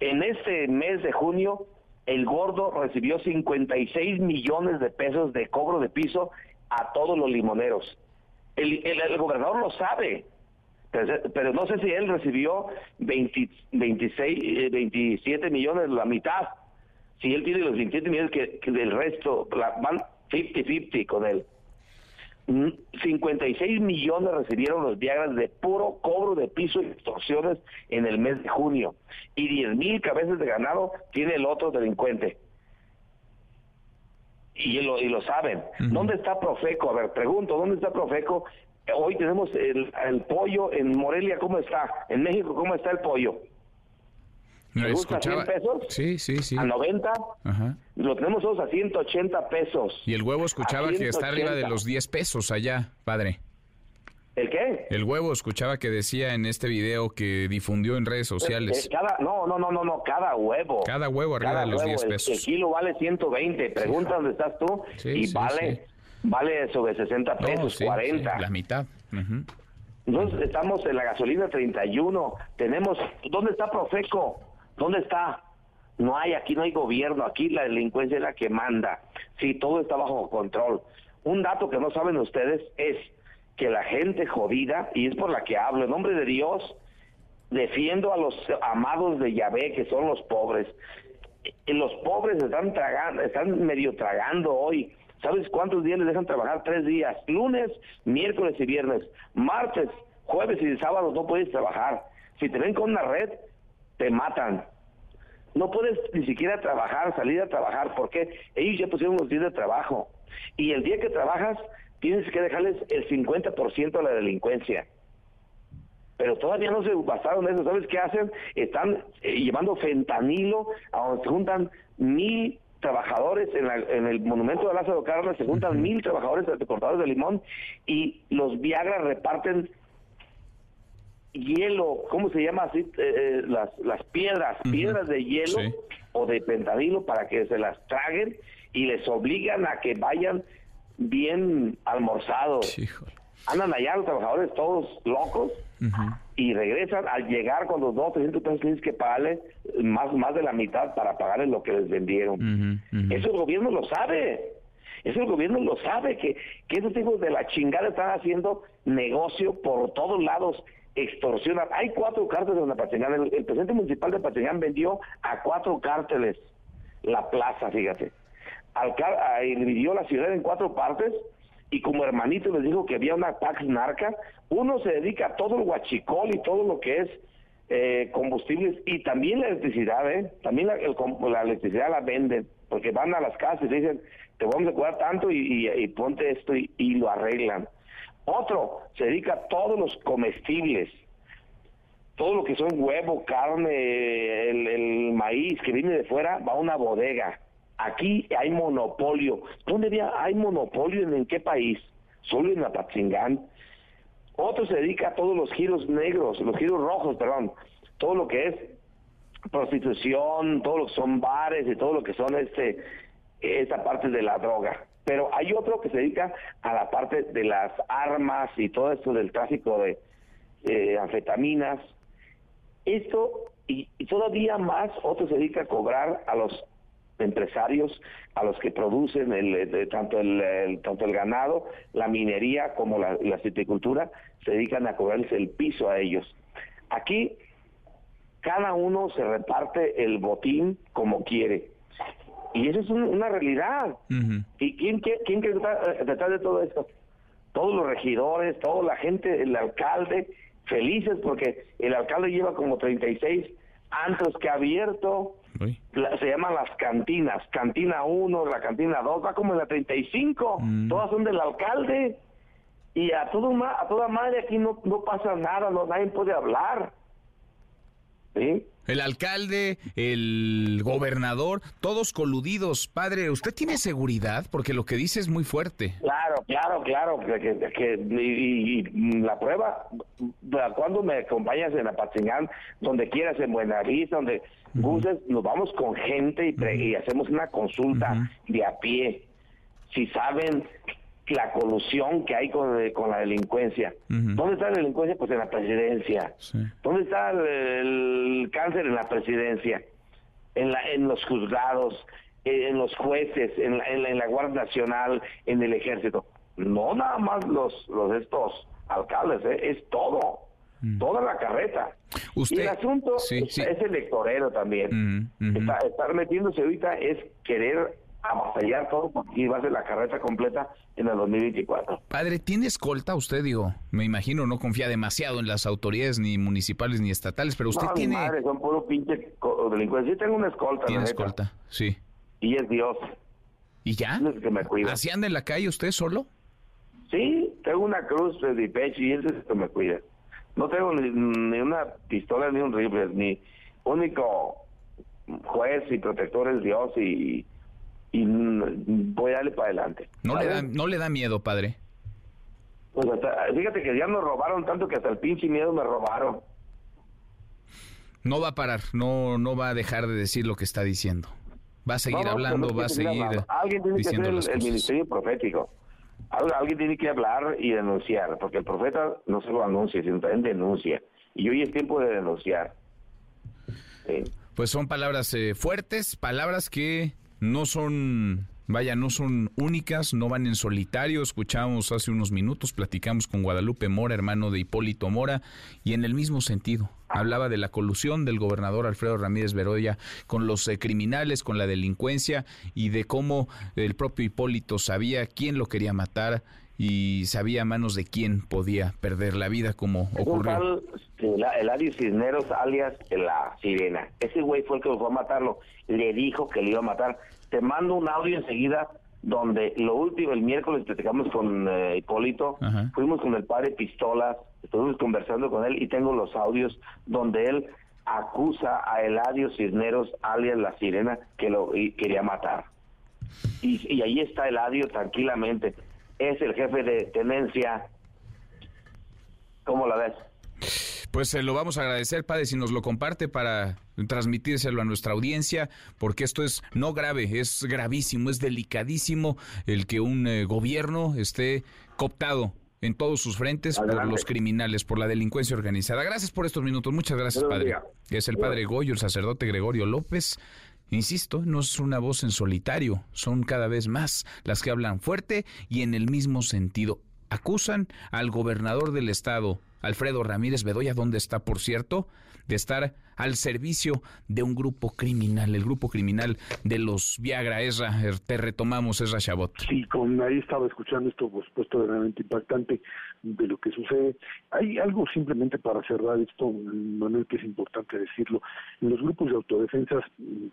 [SPEAKER 20] En este mes de junio, el gordo recibió 56 millones de pesos de cobro de piso a todos los limoneros. El, el, gobernador lo sabe, pero, no sé si él recibió 20, 26, 27 millones, la mitad. Si él tiene los 27 millones que, del resto, van 50-50 con él. 56 mm, millones recibieron los Viagras de puro cobro de piso y extorsiones en el mes de junio. Y 10 mil cabezas de ganado tiene el otro delincuente. Y lo, y lo saben. ¿Dónde está Profeco? A ver, pregunto, ¿dónde está Profeco? Hoy tenemos el, el pollo en Morelia, ¿cómo está? En México, ¿cómo está el pollo? ¿Me gusta 100 pesos?
[SPEAKER 1] Sí, sí, sí.
[SPEAKER 20] ¿A 90? Ajá. Lo tenemos todos a 180 pesos.
[SPEAKER 1] Y el huevo escuchaba que está arriba de los 10 pesos allá, padre.
[SPEAKER 20] ¿El qué?
[SPEAKER 1] El huevo escuchaba que decía en este video que difundió en redes sociales.
[SPEAKER 20] Eh, cada, no, no, no, no, no, cada huevo.
[SPEAKER 1] Cada huevo arriba de los 10 pesos.
[SPEAKER 20] El, kilo vale 120. Pregunta dónde estás tú y vale, vale sobre 60 pesos, 40.
[SPEAKER 1] la mitad.
[SPEAKER 20] Entonces estamos en la gasolina 31. Tenemos, ¿dónde está Profeco? ¿Dónde está? No hay, aquí no hay gobierno, aquí la delincuencia es la que manda. Sí, todo está bajo control. Un dato que no saben ustedes es que la gente jodida, y es por la que hablo, en nombre de Dios, defiendo a los amados de Yahvé, que son los pobres. Los pobres están tragando, están medio tragando hoy. ¿Sabes cuántos días les dejan trabajar? Tres días. Lunes, miércoles y viernes. Martes, jueves y sábado no puedes trabajar. Si te ven con una red, te matan. No puedes ni siquiera trabajar, salir a trabajar, porque ellos ya pusieron los días de trabajo. Y el día que trabajas, tienes que dejarles el 50% a la delincuencia. Pero todavía no se basaron en eso. ¿Sabes qué hacen? Están eh, llevando fentanilo a donde se juntan mil trabajadores en, en, el monumento de Lázaro Cárdenas, se juntan mil trabajadores de cortadores de limón y los Viagra reparten hielo, ¿cómo se llama así? Eh, eh, las, las piedras, piedras de hielo o de pentanilo para que se las traguen y les obligan a que vayan bien almorzados. Andan allá los trabajadores todos locos y regresan. Al llegar con los dos 300 pesos tienes que pagarle más, más de la mitad para pagarles lo que les vendieron. Eso el gobierno lo sabe. Eso el gobierno lo sabe, que, que esos hijos de la chingada están haciendo negocio por todos lados extorsionan. Hay cuatro cárteles en la Patingán. El, presidente municipal de Patingán vendió a cuatro cárteles la plaza, fíjate. Al, dividió la ciudad en cuatro partes y como hermanito les dijo que había una tax narca. Uno se dedica a todo el huachicol y todo lo que es eh, combustibles y también la electricidad, ¿eh? También la, la, electricidad la venden porque van a las casas y dicen, te vamos a cuidar tanto y, ponte esto y lo arreglan. Otro se dedica a todos los comestibles, todo lo que son huevo, carne, el, maíz que viene de fuera, va a una bodega. Aquí hay monopolio. ¿Dónde hay monopolio? ¿En, qué país? Solo en Apatzingán. Otro se dedica a todos los giros negros, los giros rojos, perdón. Todo lo que es prostitución, todo lo que son bares y todo lo que son este esta parte de la droga. Pero hay otro que se dedica a la parte de las armas y todo esto del tráfico de eh, anfetaminas. Esto y, todavía más otro se dedica a cobrar a los empresarios, a los que producen el, tanto, el, tanto el ganado, la minería como la, la silvicultura, se dedican a cobrarles el piso a ellos. Aquí cada uno se reparte el botín como quiere. Y eso es una realidad. ¿Y quién, quién, quién está detrás de todo esto? Todos los regidores, toda la gente, el alcalde, felices porque el alcalde lleva como 36 antros que ha abierto. Se llaman las cantinas. Cantina 1, la cantina 2, va como en la 35. Mm. Todas son del alcalde. Y a, todo, a toda madre aquí no, no pasa nada, no, nadie puede hablar. ¿Sí?
[SPEAKER 1] El alcalde, el gobernador, todos coludidos. Padre, ¿usted tiene seguridad? Porque lo que dice es muy fuerte.
[SPEAKER 20] Claro, claro, claro. Que, y, la prueba, cuando me acompañas en Apatzingán, donde quieras, en Buenavista, donde guses, nos vamos con gente y, hacemos una consulta de a pie. Si saben la colusión que hay con, eh, la delincuencia. ¿Dónde está la delincuencia? Pues en la presidencia. ¿Dónde está el, cáncer? En la presidencia. En, la, en los juzgados, en los jueces, en la, en la, Guardia Nacional, en el ejército. No nada más los, los estos alcaldes, ¿eh? es todo. mm. toda la carreta. y el asunto es, electorero también. estar metiéndose ahorita es querer avasallar todo y va a ser la carreta completa en el 2024.
[SPEAKER 1] Padre, ¿tiene escolta usted? Digo, me imagino no confía demasiado en las autoridades ni municipales ni estatales, pero usted tiene...
[SPEAKER 20] Madre, son puro pinche delincuentes. Yo tengo una escolta.
[SPEAKER 1] Tiene escolta, sí.
[SPEAKER 20] Y es Dios.
[SPEAKER 1] ¿Y ya?
[SPEAKER 20] Es que me cuida.
[SPEAKER 1] ¿Así anda en la calle usted solo?
[SPEAKER 20] Sí, tengo una cruz de pecho y él es el que me cuida. No tengo ni, ni una pistola ni un rifle, ni único juez y protector es Dios y y voy a darle para adelante.
[SPEAKER 1] ¿No le, da, ¿No le da miedo, padre?
[SPEAKER 20] Pues fíjate que ya nos robaron tanto que hasta el pinche miedo me robaron.
[SPEAKER 1] No va a parar, no, no va a dejar de decir lo que está diciendo. Va a seguir hablando, va a seguir
[SPEAKER 20] Alguien tiene que ser el, ministerio profético. Alguien tiene que hablar y denunciar, porque el profeta no solo anuncia, sino también denuncia. Y hoy es tiempo de denunciar.
[SPEAKER 1] Pues son palabras eh, fuertes, palabras que no son, vaya, no son únicas, no van en solitario. Escuchamos hace unos minutos, platicamos con Guadalupe Mora, hermano de Hipólito Mora, y en el mismo sentido. Hablaba de la colusión del gobernador Alfredo Ramírez Beroya con los eh, criminales, con la delincuencia y de cómo el propio Hipólito sabía quién lo quería matar y sabía a manos de quién podía perder la vida como ocurrió.
[SPEAKER 20] El Eladio Cisneros alias La Sirena. Ese güey fue el que fue a matarlo. Le dijo que le iba a matar. Te mando un audio enseguida donde lo último, el miércoles platicamos con eh, Hipólito, fuimos con el padre Pistolas, estuvimos conversando con él y tengo los audios donde él acusa a Eladio Cisneros alias La Sirena que lo quería matar. Y, y ahí está Eladio tranquilamente es el jefe de tenencia. ¿Cómo la ves?
[SPEAKER 1] Pues se lo vamos a agradecer, padre, si nos lo comparte para transmitírselo a nuestra audiencia, porque esto es no grave, es gravísimo, es delicadísimo el que un eh, gobierno esté cooptado en todos sus frentes por los criminales, por la delincuencia organizada. Gracias por estos minutos, muchas gracias, padre. Es el padre Goyo, el sacerdote Gregorio López. Insisto, no es una voz en solitario, son cada vez más las que hablan fuerte y en el mismo sentido. Acusan al gobernador del estado, Alfredo Ramírez Bedoya, donde está, por cierto, de estar al servicio de un grupo criminal, el grupo criminal de los Viagra. Esra, er, te retomamos, Esra Chabot.
[SPEAKER 19] Sí, con ahí estaba escuchando esto, por supuesto, realmente impactante de lo que sucede. Hay algo simplemente para cerrar esto, Manuel, que es importante decirlo. En los grupos de autodefensas,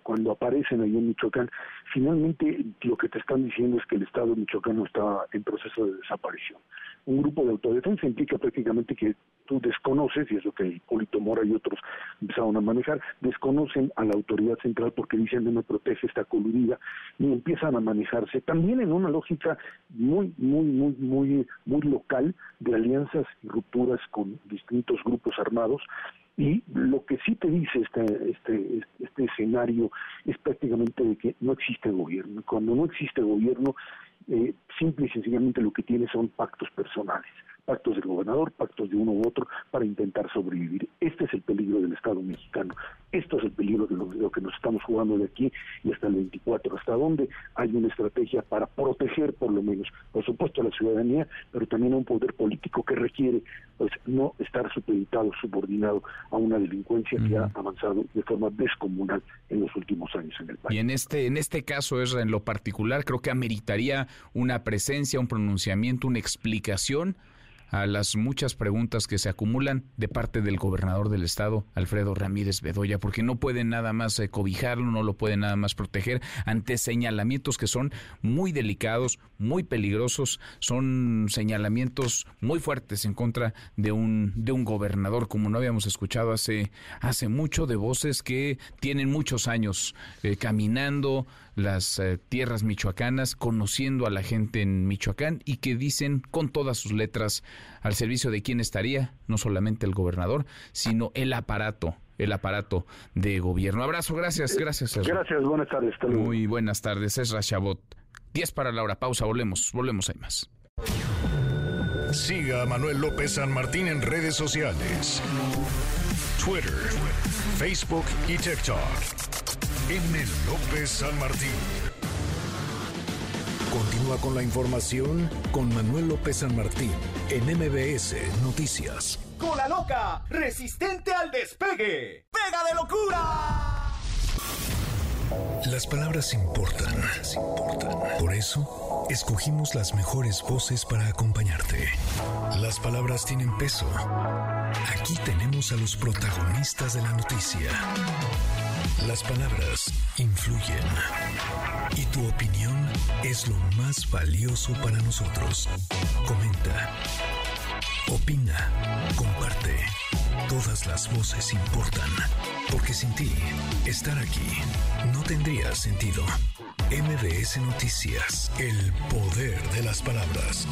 [SPEAKER 19] cuando aparecen ahí en Michoacán, finalmente lo que te están diciendo es que el Estado michoacano está en proceso de desaparición. Un grupo de autodefensa implica prácticamente que tú desconoces, y es lo que Hipólito Mora y otros empezaron a manejar, desconocen a la autoridad central porque dicen no me protege, está coludida, y empiezan a manejarse también en una lógica muy, muy, muy, muy, muy local de alianzas y rupturas con distintos grupos armados y lo que sí te dice este, este, este escenario es prácticamente de que no existe gobierno. Cuando no existe gobierno, eh, simple y sencillamente lo que tiene son pactos personales pactos del gobernador, pactos de uno u otro para intentar sobrevivir. Este es el peligro del Estado mexicano. Esto es el peligro de lo, que nos estamos jugando de aquí y hasta el 24, hasta donde hay una estrategia para proteger por lo menos, por supuesto, a la ciudadanía, pero también a un poder político que requiere pues no estar supeditado, subordinado a una delincuencia que ha avanzado de forma descomunal en los últimos años en el país.
[SPEAKER 1] Y en este, en este caso, es en lo particular, creo que ameritaría una presencia, un pronunciamiento, una explicación a las muchas preguntas que se acumulan de parte del gobernador del estado, Alfredo Ramírez Bedoya, porque no pueden nada más eh, cobijarlo, no lo pueden nada más proteger ante señalamientos que son muy delicados, muy peligrosos, son señalamientos muy fuertes en contra de un de un gobernador como no habíamos escuchado hace hace mucho de voces que tienen muchos años eh, caminando las eh, tierras michoacanas, conociendo a la gente en Michoacán y que dicen con todas sus letras al servicio de quién estaría, no solamente el gobernador, sino el aparato el aparato de gobierno. Abrazo, gracias, gracias.
[SPEAKER 19] Gracias, buenas tardes.
[SPEAKER 1] Muy buenas tardes, es Rashabot. 10 para la hora, pausa, volvemos, volvemos, hay más.
[SPEAKER 2] Siga a Manuel López San Martín en redes sociales. Twitter, Facebook y TikTok. M. López San Martín. Continúa con la información con Manuel López San Martín en MBS Noticias.
[SPEAKER 21] Cola Loca, resistente al despegue. ¡Pega de locura!
[SPEAKER 2] Las palabras importan. Por eso, escogimos las mejores voces para acompañarte. Las palabras tienen peso. Aquí tenemos a los protagonistas de la noticia. Las palabras influyen. Y tu opinión es lo más valioso para nosotros. Comenta. Opina. Comparte. Todas las voces importan. Porque sin ti, estar aquí no tendría sentido. MBS Noticias. El poder de las palabras.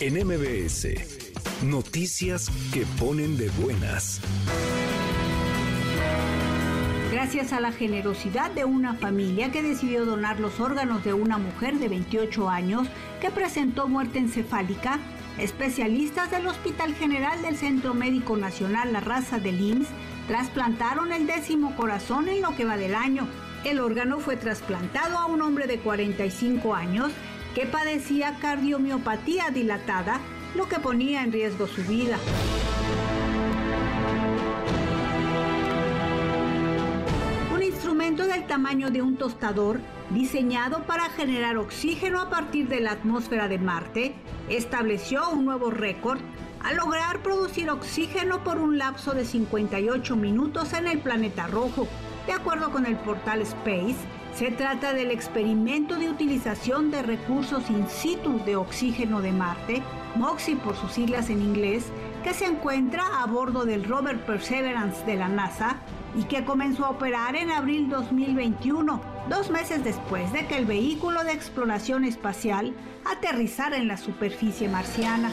[SPEAKER 2] En MBS. Noticias que ponen de buenas.
[SPEAKER 22] Gracias a la generosidad de una familia que decidió donar los órganos de una mujer de 28 años que presentó muerte encefálica, especialistas del Hospital General del Centro Médico Nacional La Raza de IMSS trasplantaron el décimo corazón en lo que va del año. El órgano fue trasplantado a un hombre de 45 años que padecía cardiomiopatía dilatada, lo que ponía en riesgo su vida. Instrumento del tamaño de un tostador, diseñado para generar oxígeno a partir de la atmósfera de Marte, estableció un nuevo récord al lograr producir oxígeno por un lapso de 58 minutos en el planeta rojo. De acuerdo con el portal Space, se trata del experimento de utilización de recursos in situ de oxígeno de Marte, MOXIE por sus siglas en inglés, que se encuentra a bordo del rover Perseverance de la NASA y que comenzó a operar en abril 2021, dos meses después de que el vehículo de exploración espacial aterrizara en la superficie marciana.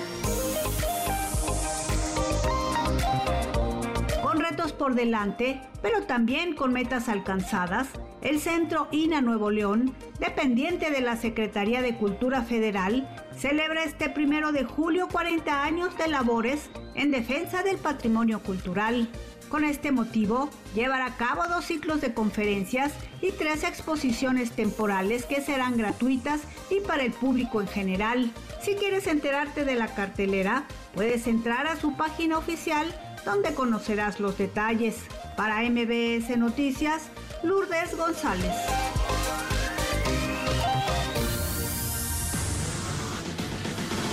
[SPEAKER 22] Con retos por delante, pero también con metas alcanzadas, el Centro INA Nuevo León, dependiente de la Secretaría de Cultura Federal, celebra este primero de julio 40 años de labores en defensa del patrimonio cultural. Con este motivo, llevará a cabo dos ciclos de conferencias y tres exposiciones temporales que serán gratuitas y para el público en general. Si quieres enterarte de la cartelera, puedes entrar a su página oficial donde conocerás los detalles. Para MBS Noticias, Lourdes González.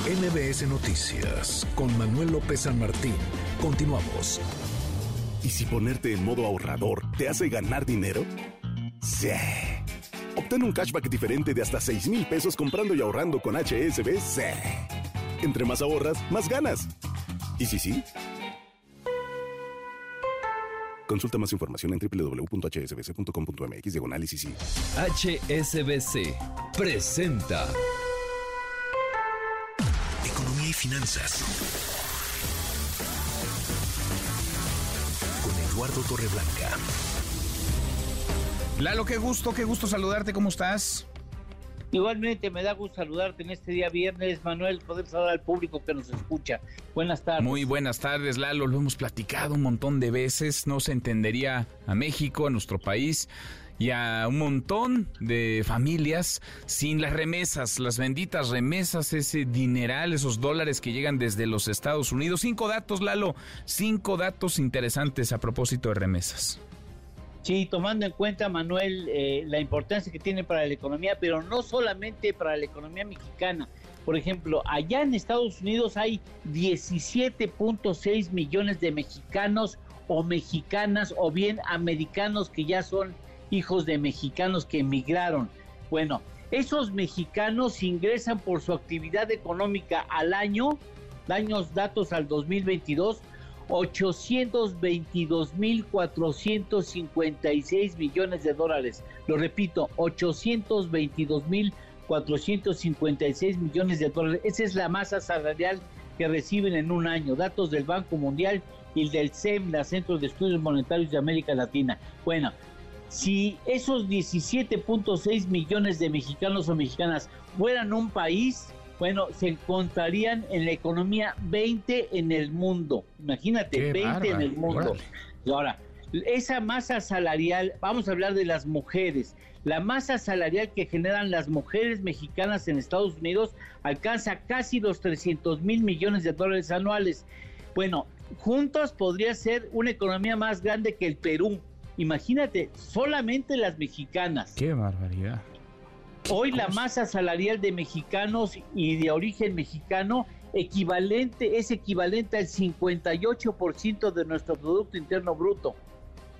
[SPEAKER 2] MBS Noticias con Manuel López San Martín. Continuamos.
[SPEAKER 23] ¿Y si ponerte en modo ahorrador te hace ganar dinero? Sí. Obtén un cashback diferente de hasta 6 mil pesos comprando y ahorrando con HSBC. Entre más ahorras, más ganas. ¿Y si sí? Consulta más información en www.hsbc.com.mx diagonal
[SPEAKER 2] HSBC presenta Economía y Finanzas Eduardo Torreblanca.
[SPEAKER 1] Lalo, qué gusto, qué gusto saludarte, ¿cómo estás?
[SPEAKER 24] Igualmente me da gusto saludarte en este día viernes, Manuel, poder saludar al público que nos escucha. Buenas tardes.
[SPEAKER 1] Muy buenas tardes, Lalo. Lo hemos platicado un montón de veces. No se entendería a México, a nuestro país y a un montón de familias sin las remesas, las benditas remesas, ese dineral, esos dólares que llegan desde los Estados Unidos. Cinco datos, Lalo, cinco datos interesantes a propósito de remesas.
[SPEAKER 24] Sí, tomando en cuenta, Manuel, eh, la importancia que tiene para la economía, pero no solamente para la economía mexicana. Por ejemplo, allá en Estados Unidos hay 17.6 millones de mexicanos o mexicanas o bien americanos que ya son hijos de mexicanos que emigraron. Bueno, esos mexicanos ingresan por su actividad económica al año, daños datos al 2022, 822.456 millones de dólares. Lo repito, 822.456 millones de dólares. Esa es la masa salarial que reciben en un año. Datos del Banco Mundial y del CEM, la Centro de Estudios Monetarios de América Latina. Bueno, si esos 17.6 millones de mexicanos o mexicanas fueran un país, bueno, se encontrarían en la economía 20 en el mundo. Imagínate, 20 en el mundo. Y ahora, esa masa salarial, vamos a hablar de las mujeres, la masa salarial que generan las mujeres mexicanas en Estados Unidos alcanza casi los 300 mil millones de dólares anuales. Bueno, juntos podría ser una economía más grande que el Perú. Imagínate, solamente las mexicanas.
[SPEAKER 1] Qué barbaridad.
[SPEAKER 24] Hoy la masa salarial de mexicanos y de origen mexicano equivalente es equivalente al 58% de nuestro producto interno bruto.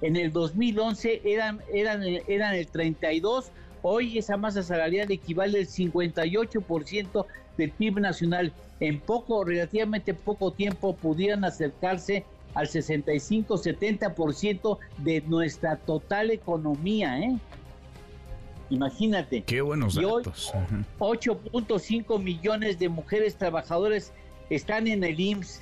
[SPEAKER 24] En el 2011 eran eran eran el 32, hoy esa masa salarial equivale al 58% del PIB nacional. En poco relativamente poco tiempo pudieran acercarse al 65-70% de nuestra total economía, ¿eh? Imagínate.
[SPEAKER 1] Qué buenos datos.
[SPEAKER 24] 8.5 millones de mujeres trabajadoras están en el IMSS.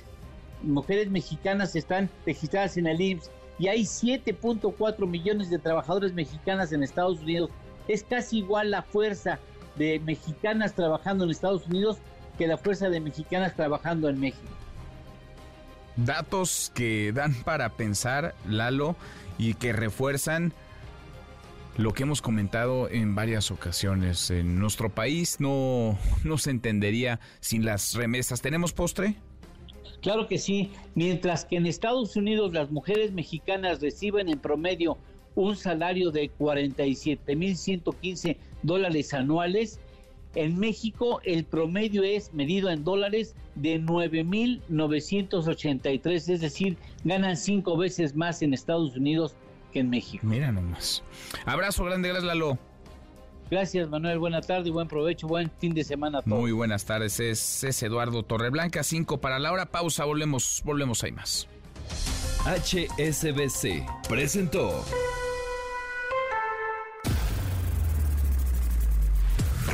[SPEAKER 24] Mujeres mexicanas están registradas en el IMSS. Y hay 7.4 millones de trabajadoras mexicanas en Estados Unidos. Es casi igual la fuerza de mexicanas trabajando en Estados Unidos que la fuerza de mexicanas trabajando en México.
[SPEAKER 1] Datos que dan para pensar, Lalo, y que refuerzan lo que hemos comentado en varias ocasiones. En nuestro país no, no se entendería sin las remesas. ¿Tenemos postre?
[SPEAKER 24] Claro que sí. Mientras que en Estados Unidos las mujeres mexicanas reciben en promedio un salario de 47.115 dólares anuales, en México el promedio es medido en dólares de 9.983, es decir, ganan cinco veces más en Estados Unidos que en México.
[SPEAKER 1] Mira nomás. Abrazo grande, gracias Lalo.
[SPEAKER 24] Gracias Manuel, buena tarde y buen provecho, buen fin de semana a
[SPEAKER 1] todos. Muy buenas tardes, es, es Eduardo Torreblanca, 5 para la hora, pausa, volvemos, volvemos ahí más.
[SPEAKER 2] HSBC presentó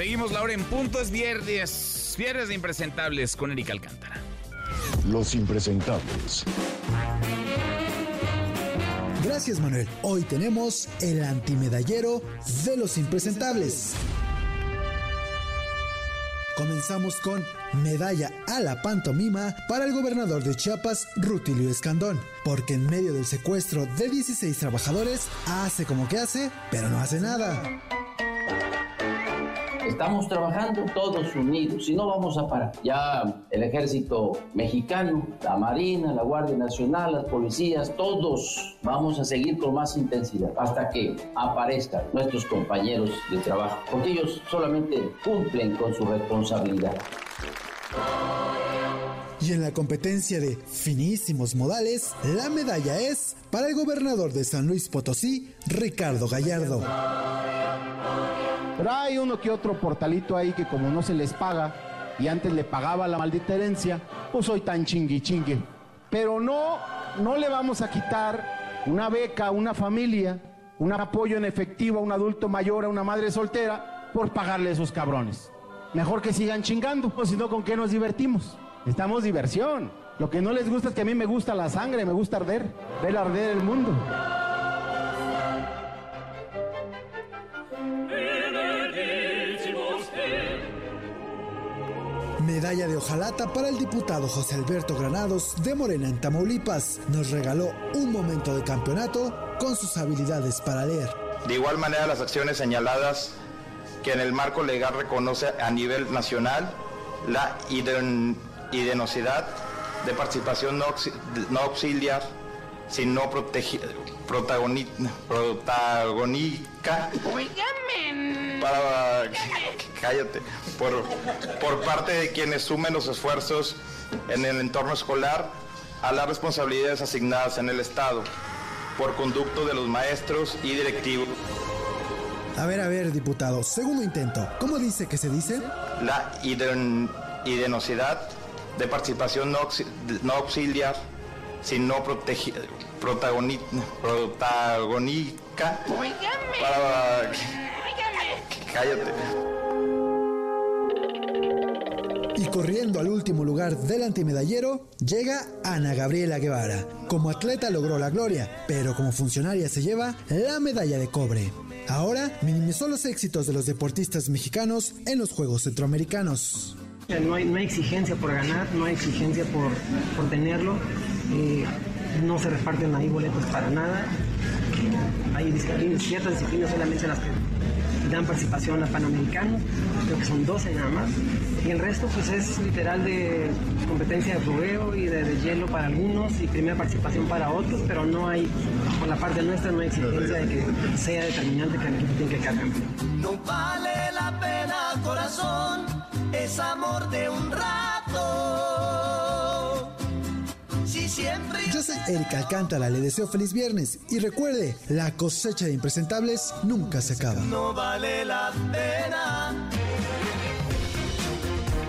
[SPEAKER 1] Seguimos la hora en punto, es viernes, viernes de impresentables con Erika Alcántara.
[SPEAKER 2] Los impresentables.
[SPEAKER 25] Gracias Manuel. Hoy tenemos el antimedallero de los impresentables. Comenzamos con medalla a la pantomima para el gobernador de Chiapas, Rutilio Escandón, porque en medio del secuestro de 16 trabajadores hace como que hace, pero no hace nada.
[SPEAKER 5] Estamos trabajando todos unidos y no vamos a parar. Ya el ejército mexicano, la Marina, la Guardia Nacional, las policías, todos vamos a seguir con más intensidad hasta que aparezcan nuestros compañeros de trabajo, porque ellos solamente cumplen con su responsabilidad.
[SPEAKER 25] Y en la competencia de finísimos modales, la medalla es para el gobernador de San Luis Potosí, Ricardo Gallardo.
[SPEAKER 26] Pero hay uno que otro portalito ahí que como no se les paga y antes le pagaba la maldita herencia, pues soy tan chingui chingue. Pero no, no le vamos a quitar una beca a una familia, un apoyo en efectivo a un adulto mayor, a una madre soltera, por pagarle a esos cabrones. Mejor que sigan chingando, pues si no, ¿con qué nos divertimos? Estamos diversión. Lo que no les gusta es que a mí me gusta la sangre, me gusta arder, ver arder el mundo.
[SPEAKER 25] Medalla de hojalata para el diputado José Alberto Granados de Morena en Tamaulipas. Nos regaló un momento de campeonato con sus habilidades para leer.
[SPEAKER 27] De igual manera, las acciones señaladas que en el marco legal reconoce a nivel nacional la idenosidad de participación no, auxiliar, sino protagónica para cállate por, por parte de quienes sumen los esfuerzos en el entorno escolar a las responsabilidades asignadas en el Estado por conducto de los maestros y directivos.
[SPEAKER 25] A ver, a ver, diputado, segundo intento. ¿Cómo dice que se dice?
[SPEAKER 27] La idenosidad de participación no, no auxiliar, sino protagoni, protagónica para... Cállate.
[SPEAKER 25] Y corriendo al último lugar del antimedallero, llega Ana Gabriela Guevara. Como atleta logró la gloria, pero como funcionaria se lleva la medalla de cobre. Ahora minimizó los éxitos de los deportistas mexicanos en los Juegos Centroamericanos.
[SPEAKER 28] No hay, no hay exigencia por ganar, no hay exigencia por, por tenerlo. Eh, no se reparten ahí boletos para nada. Hay disciplinas, ciertas disciplinas solamente las que dan participación a Panamericanos, creo que son 12 nada más. Y el resto pues es literal de competencia de fogueo y de, de hielo para algunos y primera participación para otros, pero no hay, por la parte nuestra no hay exigencia de que sea determinante que el equipo tiene que quedar campeón.
[SPEAKER 21] No vale la pena, corazón, es amor de un.
[SPEAKER 25] Soy Erika Alcántara, le deseo feliz viernes y recuerde, la cosecha de impresentables nunca se acaba.
[SPEAKER 21] no vale la pena.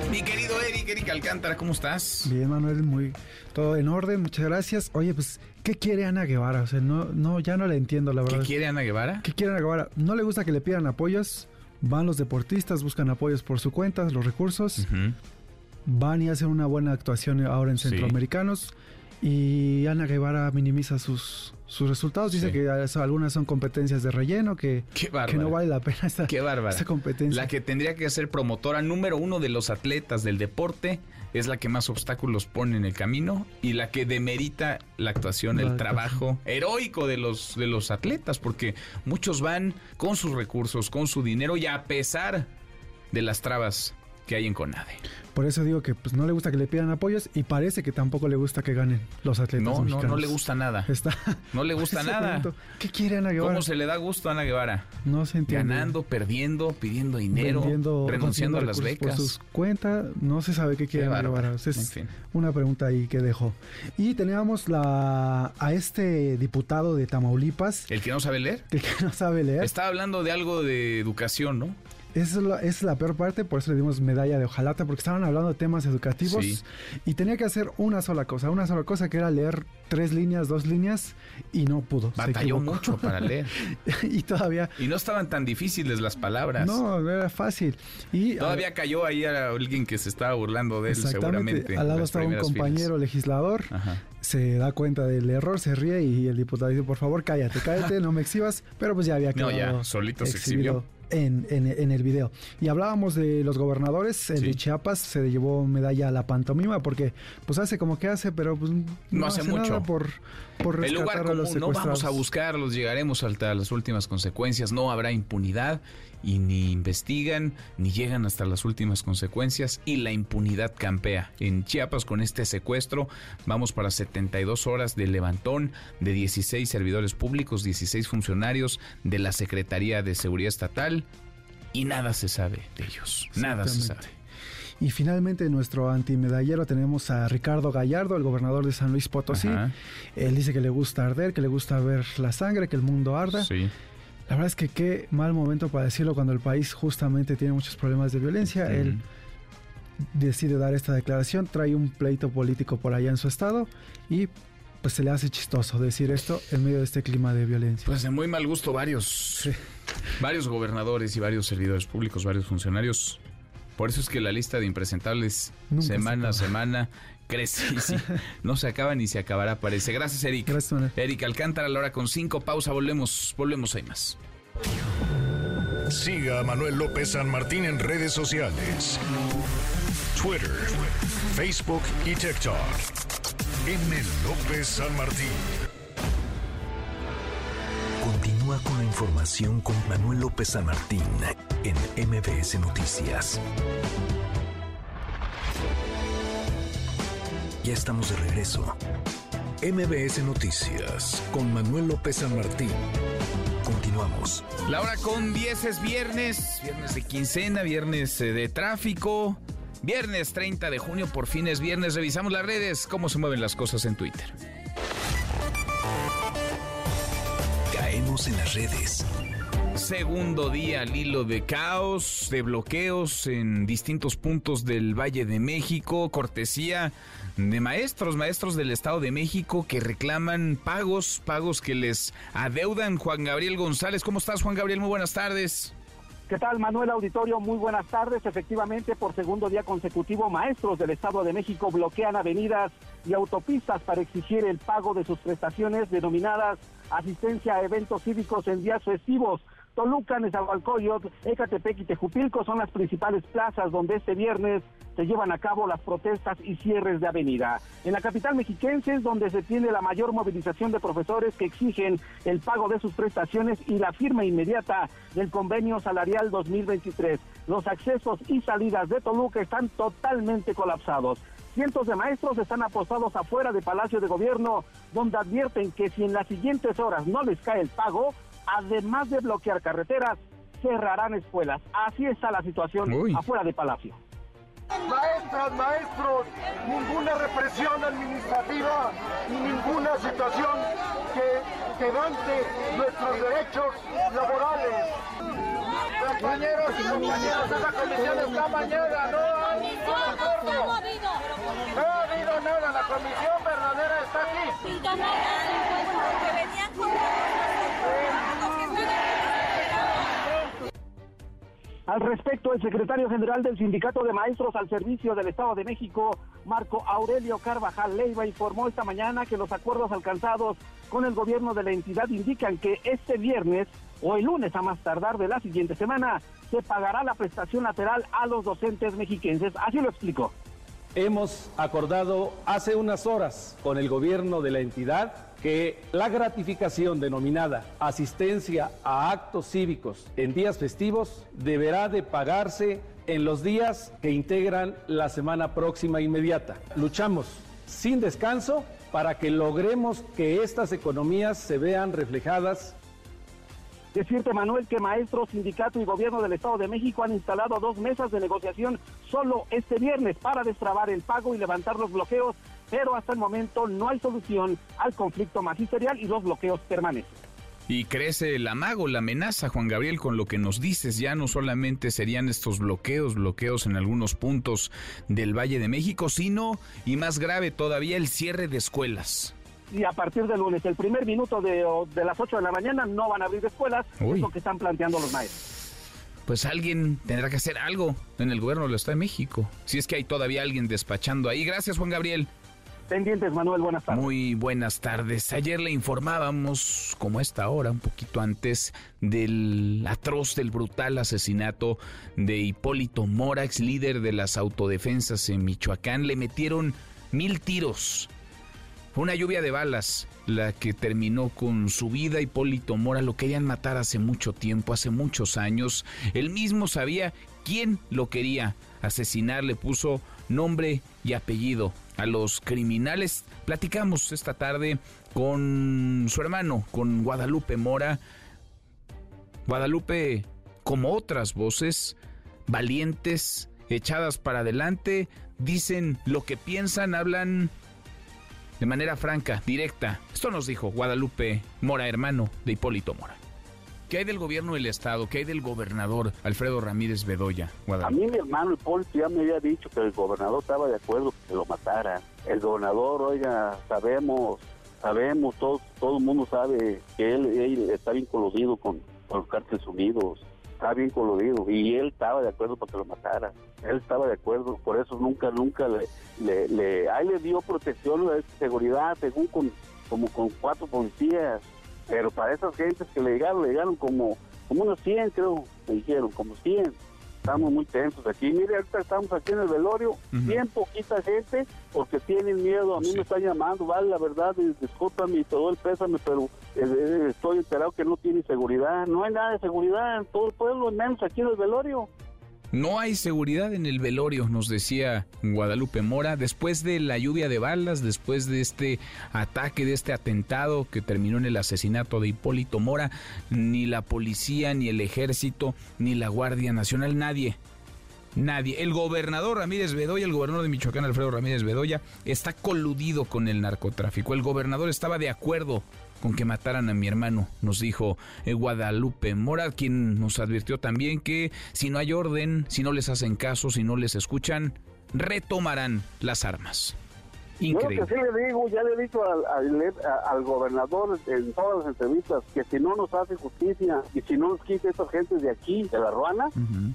[SPEAKER 1] Mi querido Eric, Eric Alcántara, ¿cómo estás?
[SPEAKER 29] Bien, Manuel, muy todo en orden, muchas gracias. Oye, pues, ¿qué quiere Ana Guevara? O sea, no, no, ya no la entiendo, la verdad.
[SPEAKER 1] ¿Qué quiere Ana Guevara?
[SPEAKER 29] ¿Qué quiere Ana Guevara? No le gusta que le pidan apoyos. Van los deportistas, buscan apoyos por su cuenta, los recursos. Van y hacen una buena actuación ahora en
[SPEAKER 1] Sí.
[SPEAKER 29] Y Ana Guevara minimiza sus, sus resultados. Dice
[SPEAKER 1] Sí.
[SPEAKER 29] que algunas son competencias de relleno, que, que no vale la pena
[SPEAKER 1] Qué bárbara.
[SPEAKER 29] esa competencia.
[SPEAKER 1] La que tendría que ser promotora número uno de los atletas del deporte es la que más obstáculos pone en el camino y la que demerita la actuación,
[SPEAKER 29] La
[SPEAKER 1] el
[SPEAKER 29] actuación.
[SPEAKER 1] trabajo heroico de los, de los atletas, porque muchos van con sus recursos, con su dinero y a pesar de las trabas que hay en CONADE.
[SPEAKER 29] Por eso digo que pues, no le gusta que le pidan apoyos y parece que tampoco le gusta que ganen los atletas
[SPEAKER 1] No, no,
[SPEAKER 29] mexicanos.
[SPEAKER 1] no le gusta nada.
[SPEAKER 29] Está,
[SPEAKER 1] No le gusta nada.
[SPEAKER 29] ¿Qué quiere Ana Guevara?
[SPEAKER 1] ¿Cómo se le da gusto a Ana Guevara?
[SPEAKER 29] No se entiende.
[SPEAKER 1] Ganando, perdiendo, pidiendo dinero,
[SPEAKER 29] Vendiendo-
[SPEAKER 1] renunciando a las becas.
[SPEAKER 29] Por sus cuentas, no se sabe qué quiere
[SPEAKER 1] Qué
[SPEAKER 29] Ana. Guevara. Es
[SPEAKER 1] En fin.
[SPEAKER 29] una pregunta ahí que dejó. Y teníamos la a este diputado de Tamaulipas,
[SPEAKER 1] ¿El que no sabe leer?
[SPEAKER 29] el que no sabe leer.
[SPEAKER 1] Estaba hablando de algo de educación, ¿no?
[SPEAKER 29] Esa es, la, es la peor parte, por eso le dimos medalla de hojalata, porque estaban hablando de temas educativos
[SPEAKER 1] Sí.
[SPEAKER 29] y tenía que hacer una sola cosa, una sola cosa que era leer tres líneas, dos líneas y no pudo.
[SPEAKER 1] Batalló mucho para leer.
[SPEAKER 29] y todavía
[SPEAKER 1] Y no estaban tan difíciles las palabras.
[SPEAKER 29] no era fácil. Y
[SPEAKER 1] Todavía cayó ahí a alguien que se estaba burlando de él, seguramente.
[SPEAKER 29] Al lado estaba un compañero legislador.
[SPEAKER 1] Ajá.
[SPEAKER 29] se da cuenta del error, se ríe y el diputado dice, por favor, cállate, cállate, no me exhibas, pero pues ya había
[SPEAKER 1] No,
[SPEAKER 29] quedado
[SPEAKER 1] ya, solito se exhibió.
[SPEAKER 29] En, en- en el video. Y hablábamos de los gobernadores, el
[SPEAKER 1] Sí.
[SPEAKER 29] de Chiapas se llevó medalla a la pantomima porque pues hace como que hace, pero pues no,
[SPEAKER 1] hace
[SPEAKER 29] nada
[SPEAKER 1] mucho.
[SPEAKER 29] por, por
[SPEAKER 1] El lugar
[SPEAKER 29] rescatar a los
[SPEAKER 1] no vamos a buscarlos, llegaremos hasta las últimas consecuencias, no habrá impunidad y ni investigan ni llegan hasta las últimas consecuencias y la impunidad campea. En Chiapas con este secuestro vamos para 72 horas de levantón de 16 servidores públicos, 16 funcionarios de la Secretaría de Seguridad Estatal y nada se sabe de ellos, nada se sabe.
[SPEAKER 29] Y finalmente nuestro antimedallero tenemos a Ricardo Gallardo, el gobernador de San Luis Potosí.
[SPEAKER 1] Ajá.
[SPEAKER 29] Él dice que le gusta arder, que le gusta ver la sangre, que el mundo arda.
[SPEAKER 1] Sí.
[SPEAKER 29] La verdad es que qué mal momento para decirlo cuando el país justamente tiene muchos problemas de violencia. Él decide dar esta declaración, trae un pleito político por allá en su estado y pues se le hace chistoso decir esto en medio de este clima de violencia.
[SPEAKER 1] Pues de muy mal gusto varios, varios gobernadores y varios servidores públicos, varios funcionarios. Por eso es que la lista de impresentables
[SPEAKER 29] Nunca se
[SPEAKER 1] semana a semana crece y sí, no se acaba ni se acabará, parece. Gracias, Eric.
[SPEAKER 29] Gracias, Manuel.
[SPEAKER 1] Eric Alcántara, la hora con cinco, pausa, volvemos, volvemos, hay más.
[SPEAKER 2] Siga a Manuel López San Martín en redes sociales. Twitter, Facebook y TikTok. M. López San Martín.
[SPEAKER 30] Continúa con la información con Manuel López San Martín en MBS Noticias. Ya estamos de regreso. MBS Noticias con Manuel López San Martín. Continuamos.
[SPEAKER 1] La hora con 10 es viernes, viernes de quincena, viernes eh, de tráfico. Viernes 30 de junio, por fin es viernes. Revisamos las redes, cómo se mueven las cosas en Twitter.
[SPEAKER 30] Caemos en las redes.
[SPEAKER 1] Segundo día al hilo de caos, de bloqueos en distintos puntos del Valle de México, cortesía de maestros, maestros del Estado de México que reclaman pagos, pagos que les adeudan. Juan Gabriel González, ¿cómo estás Juan Gabriel? Muy buenas tardes.
[SPEAKER 31] ¿Qué tal, Manuel Auditorio? Muy buenas tardes. Efectivamente, por segundo día consecutivo, maestros del Estado de México bloquean avenidas y autopistas para exigir el pago de sus prestaciones denominadas asistencia a eventos cívicos en días festivos. Toluca, Nezahualcóyotl, Ecatepec y Tejupilco son las principales plazas donde este viernes se llevan a cabo las protestas y cierres de avenida. En la capital mexiquense es donde se tiene la mayor movilización de profesores que exigen el pago de sus prestaciones y la firma inmediata del convenio salarial 2023. Los accesos y salidas de Toluca están totalmente colapsados. Cientos de maestros están apostados afuera de Palacio de Gobierno, donde advierten que si en las siguientes horas no les cae el pago, además de bloquear carreteras, cerrarán escuelas. Así está la situación afuera de Palacio.
[SPEAKER 32] Maestras, maestros, ninguna represión administrativa y ninguna situación que quebrante nuestros derechos laborales. Compañeros y compañeras, esa comisión está mañana, no hay ningún acuerdo. No ha habido nada, la comisión verdadera está aquí.
[SPEAKER 31] Al respecto, el secretario general del Sindicato de Maestros al Servicio del Estado de México, Marco Aurelio Carvajal Leiva, informó esta mañana que los acuerdos alcanzados con el gobierno de la entidad indican que este viernes o el lunes a más tardar de la siguiente semana se pagará la prestación lateral a los docentes mexiquenses. Así lo explicó.
[SPEAKER 33] Hemos acordado hace unas horas con el gobierno de la entidad que la gratificación denominada asistencia a actos cívicos en días festivos deberá de pagarse en los días que integran la semana próxima inmediata. Luchamos sin descanso para que logremos que estas economías se vean reflejadas
[SPEAKER 31] Decirte, Manuel, que maestros, sindicato y gobierno del Estado de México han instalado dos mesas de negociación solo este viernes para destrabar el pago y levantar los bloqueos, pero hasta el momento no hay solución al conflicto magisterial y los bloqueos permanecen.
[SPEAKER 1] Y crece el amago, la amenaza, Juan Gabriel, con lo que nos dices. Ya no solamente serían estos bloqueos, bloqueos en algunos puntos del Valle de México, sino, y más grave todavía, el cierre de escuelas
[SPEAKER 31] y a partir del lunes, el primer minuto de, las 8 de la mañana, no van a abrir escuelas, es lo que están planteando los maestros.
[SPEAKER 1] Pues alguien tendrá que hacer algo en el gobierno del Estado de México, si es que hay todavía alguien despachando ahí. Gracias, Juan Gabriel.
[SPEAKER 31] Pendientes, Manuel, buenas tardes.
[SPEAKER 1] Muy buenas tardes. Ayer le informábamos, como esta hora, un poquito antes, del atroz, del brutal asesinato de Hipólito Morax, líder de las autodefensas en Michoacán. Le metieron mil tiros fue una lluvia de balas la que terminó con su vida. Hipólito Mora lo querían matar hace mucho tiempo, hace muchos años. Él mismo sabía quién lo quería asesinar, le puso nombre y apellido a los criminales. Platicamos esta tarde con su hermano, con Guadalupe Mora. Guadalupe, como otras voces, valientes, echadas para adelante, dicen lo que piensan, hablan de manera franca, directa. Esto nos dijo Guadalupe Mora, hermano de Hipólito Mora. ¿Qué hay del gobierno del Estado? ¿Qué hay del gobernador Alfredo Ramírez Bedoya?
[SPEAKER 16] A mí mi hermano Hipólito ya me había dicho que el gobernador estaba de acuerdo que lo matara. El gobernador, oiga, sabemos, sabemos, todo, todo el mundo sabe que él, está bien coludido con, con los cárteles unidos está bien colorido y él estaba de acuerdo para que lo matara. Él estaba de acuerdo, por eso nunca, nunca le, le, ahí le dio protección, seguridad, según con, como con cuatro policías. Pero para esas gentes que le llegaron, le llegaron como, como unos 100, creo, me dijeron, como 100 estamos muy tensos aquí. Mire, ahorita estamos aquí en el velorio, bien poquita gente, porque tienen miedo. A mí me están llamando, vale, la verdad, discúlpame y todo el pésame, pero eh, eh, estoy enterado que no tiene seguridad. No hay nada de seguridad en todo el pueblo, menos aquí en el velorio.
[SPEAKER 1] No hay seguridad en el velorio, nos decía Guadalupe Mora, después de la lluvia de balas, después de este ataque, de este atentado que terminó en el asesinato de Hipólito Mora, ni la policía, ni el ejército, ni la Guardia Nacional, nadie Nadie. El gobernador Ramírez Bedoya, el gobernador de Michoacán, Alfredo Ramírez Bedoya, está coludido con el narcotráfico. El gobernador estaba de acuerdo con que mataran a mi hermano, nos dijo eh, Guadalupe Mora, quien nos advirtió también que si no hay orden, si no les hacen caso, si no les escuchan, retomarán las armas. Increíble.
[SPEAKER 16] Yo que sí le digo, ya le he dicho al, al, gobernador en todas las entrevistas que si no nos hace justicia y si no nos quita esta gente de aquí, de la Ruana,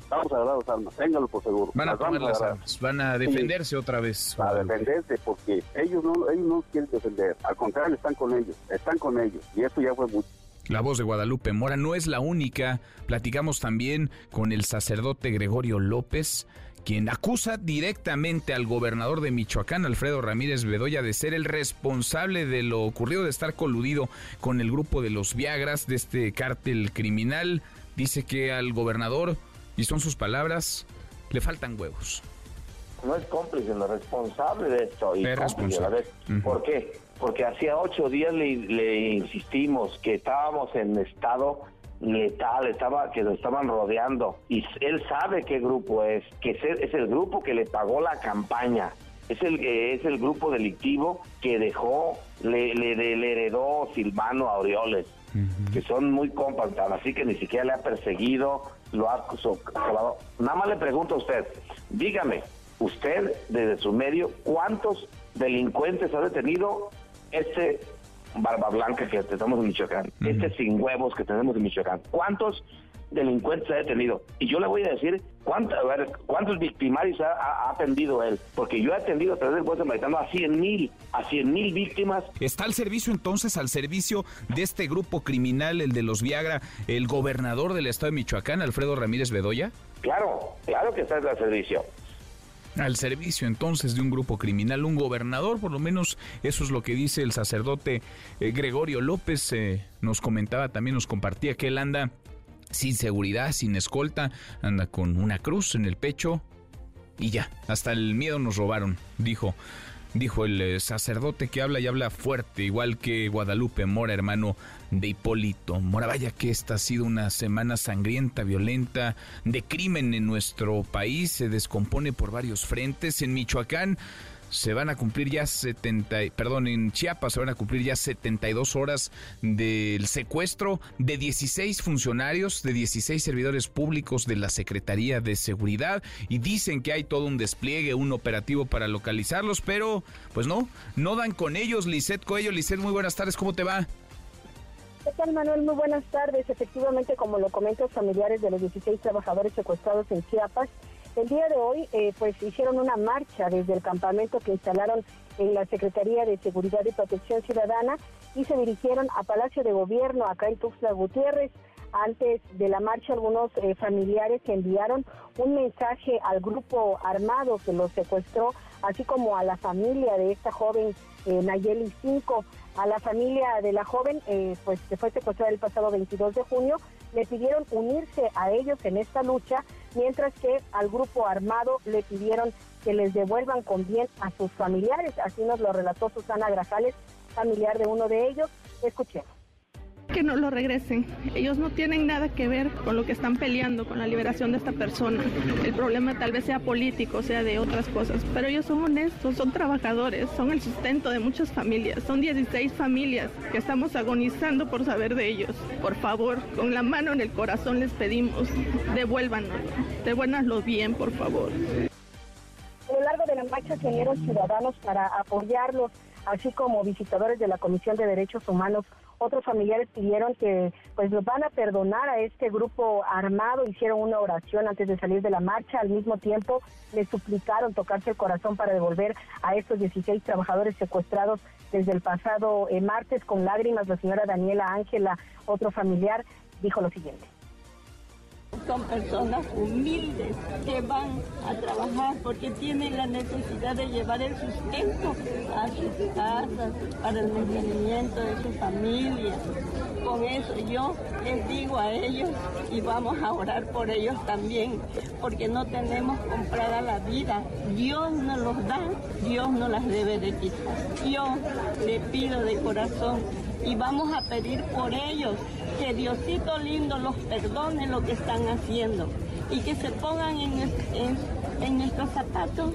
[SPEAKER 16] vamos a agarrar las armas, téngalo por seguro.
[SPEAKER 1] Van a tomar las armas, van a defenderse otra vez.
[SPEAKER 16] A defenderse, porque ellos no, ellos no quieren defender, al contrario, están con ellos, están con ellos, y esto ya fue mucho.
[SPEAKER 1] La voz de Guadalupe Mora no es la única. Platicamos también con el sacerdote Gregorio López, quien acusa directamente al gobernador de Michoacán, Alfredo Ramírez Bedoya, de ser el responsable de lo ocurrido, de estar coludido con el grupo de los Viagras, de este cártel criminal. Dice que al gobernador, y son sus palabras, le faltan huevos.
[SPEAKER 20] No es cómplice, no es responsable de esto.
[SPEAKER 1] Y es responsable.
[SPEAKER 20] ¿Por qué? Porque hacía ocho días le, le insistimos que estábamos en estado letal, estaba, que lo estaban rodeando. Y él sabe qué grupo es, que es el, grupo que le pagó la campaña. Es el, es el grupo delictivo que dejó, le, le, heredó Silvano Aureoles, que son muy compactados, así que ni siquiera le ha perseguido, lo ha Nada más le pregunto a usted, dígame, usted desde su medio, ¿cuántos delincuentes ha detenido este barba blanca que tenemos en Michoacán, este sin huevos que tenemos en Michoacán, ¿cuántos delincuentes ha detenido? Y yo le voy a decir cuántos, cuántos victimarios ha, atendido él, porque yo he atendido a través del juez de a 100 mil, a 100 mil víctimas.
[SPEAKER 1] ¿Está al servicio entonces, al servicio de este grupo criminal, el de los Viagra, el gobernador del estado de Michoacán, Alfredo Ramírez Bedoya?
[SPEAKER 20] Claro, claro que está al servicio
[SPEAKER 1] al servicio entonces de un grupo criminal, un gobernador, por lo menos eso es lo que dice el sacerdote eh, Gregorio López, eh, nos comentaba también, nos compartía que él anda sin seguridad, sin escolta, anda con una cruz en el pecho y ya, hasta el miedo nos robaron, dijo dijo el eh, sacerdote que habla y habla fuerte, igual que Guadalupe Mora, hermano de Hipólito Mora. Vaya que esta ha sido una semana sangrienta, violenta, de crimen en nuestro país, se descompone por varios frentes. En Michoacán se van a cumplir ya 70, perdón, en Chiapas se van a cumplir ya 72 horas del secuestro de 16 funcionarios, de 16 servidores públicos de la Secretaría de Seguridad y dicen que hay todo un despliegue, un operativo para localizarlos, pero pues no, no dan con ellos. Lisset Coello, Lisset, muy buenas tardes, ¿cómo te va?
[SPEAKER 34] ¿Qué tal, Manuel? Muy buenas tardes. Efectivamente, como lo comentan familiares de los 16 trabajadores secuestrados en Chiapas, el día de hoy, eh, pues hicieron una marcha desde el campamento que instalaron en la Secretaría de Seguridad y Protección Ciudadana y se dirigieron a Palacio de Gobierno, acá en Tuxtla Gutiérrez. Antes de la marcha, algunos eh, familiares enviaron un mensaje al grupo armado que los secuestró, así como a la familia de esta joven eh, Nayeli 5 a la familia de la joven, eh, pues que fue secuestrada el pasado 22 de junio, le pidieron unirse a ellos en esta lucha, mientras que al grupo armado le pidieron que les devuelvan con bien a sus familiares. Así nos lo relató Susana Grajales, familiar de uno de ellos. Escuchemos
[SPEAKER 35] que no lo regresen. Ellos no tienen nada que ver con lo que están peleando, con la liberación de esta persona. El problema tal vez sea político, sea de otras cosas, pero ellos son honestos, son trabajadores, son el sustento de muchas familias. Son 16 familias que estamos agonizando por saber de ellos. Por favor, con la mano en el corazón les pedimos, devuélvanos, devuélvanlo bien, por favor.
[SPEAKER 34] A lo largo de la marcha se unieron ciudadanos para apoyarlos, así como visitadores de la Comisión de Derechos Humanos otros familiares pidieron que pues los van a perdonar a este grupo armado, hicieron una oración antes de salir de la marcha, al mismo tiempo le suplicaron tocarse el corazón para devolver a estos 16 trabajadores secuestrados desde el pasado eh, martes con lágrimas. La señora Daniela Ángela, otro familiar, dijo lo siguiente.
[SPEAKER 36] Son personas humildes que van a trabajar porque tienen la necesidad de llevar el sustento a sus casas, para el mantenimiento de su familia. Con eso yo les digo a ellos y vamos a orar por ellos también, porque no tenemos comprada la vida. Dios nos los da, Dios no las debe de quitar. Yo le pido de corazón y vamos a pedir por ellos que Diosito lindo los perdone lo que están haciendo y que se pongan en, en, nuestros zapatos.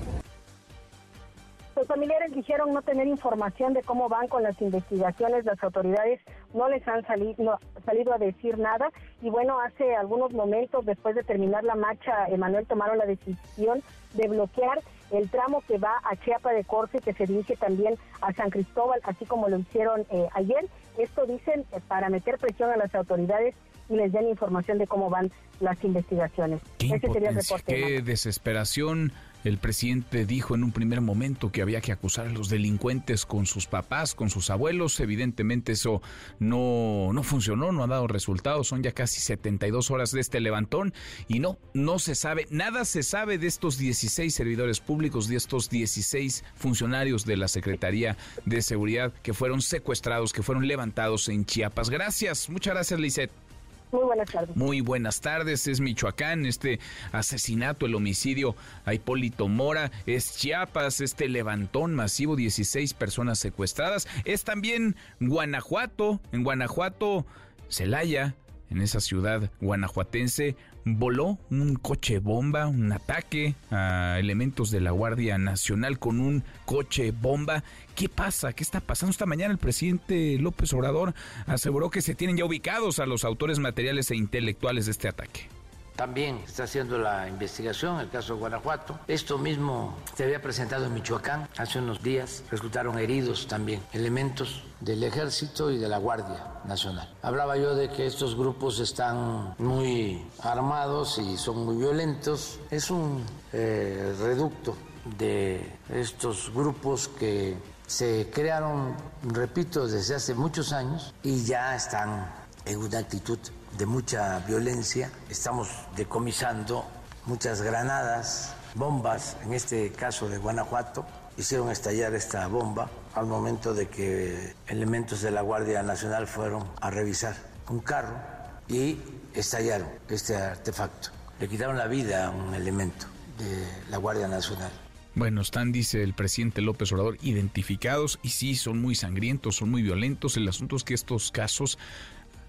[SPEAKER 34] Los familiares dijeron no tener información de cómo van con las investigaciones las autoridades no les han salido, salido a decir nada. Y bueno, hace algunos momentos después de terminar la marcha, Emanuel tomaron la decisión de bloquear el tramo que va a Chiapa de Corce, que se dirige también a San Cristóbal, así como lo hicieron eh, ayer. Esto dicen eh, para meter presión a las autoridades y les den información de cómo van las investigaciones.
[SPEAKER 1] Qué Ese sería el reporte. Qué desesperación el presidente dijo en un primer momento que había que acusar a los delincuentes con sus papás, con sus abuelos. Evidentemente eso no, no funcionó, no ha dado resultados. Son ya casi 72 horas de este levantón y no, no se sabe, nada se sabe de estos 16 servidores públicos, de estos 16 funcionarios de la Secretaría de Seguridad que fueron secuestrados, que fueron levantados en Chiapas. Gracias, muchas gracias, Lisette.
[SPEAKER 34] Muy buenas tardes.
[SPEAKER 1] Muy buenas tardes. Es Michoacán, este asesinato, el homicidio a Hipólito Mora. Es Chiapas, este levantón masivo, 16 personas secuestradas. Es también Guanajuato. En Guanajuato, Celaya, en esa ciudad guanajuatense, voló un coche bomba, un ataque a elementos de la Guardia Nacional con un coche bomba. ¿Qué pasa? ¿Qué está pasando? Esta mañana el presidente López Obrador aseguró que se tienen ya ubicados a los autores materiales e intelectuales de este ataque.
[SPEAKER 5] También está haciendo la investigación, el caso de Guanajuato. Esto mismo se había presentado en Michoacán hace unos días. Resultaron heridos también elementos del ejército y de la Guardia Nacional. Hablaba yo de que estos grupos están muy armados y son muy violentos. Es un eh, reducto de estos grupos que se crearon, repito, desde hace muchos años y ya están en una actitud de mucha violencia. Estamos decomisando muchas granadas, bombas, en este caso de Guanajuato. Hicieron estallar esta bomba al momento de que elementos de la Guardia Nacional fueron a revisar un carro y estallaron este artefacto. Le quitaron la vida a un elemento de la Guardia Nacional.
[SPEAKER 1] Bueno, están, dice el presidente López Obrador, identificados y sí, son muy sangrientos, son muy violentos. El asunto es que estos casos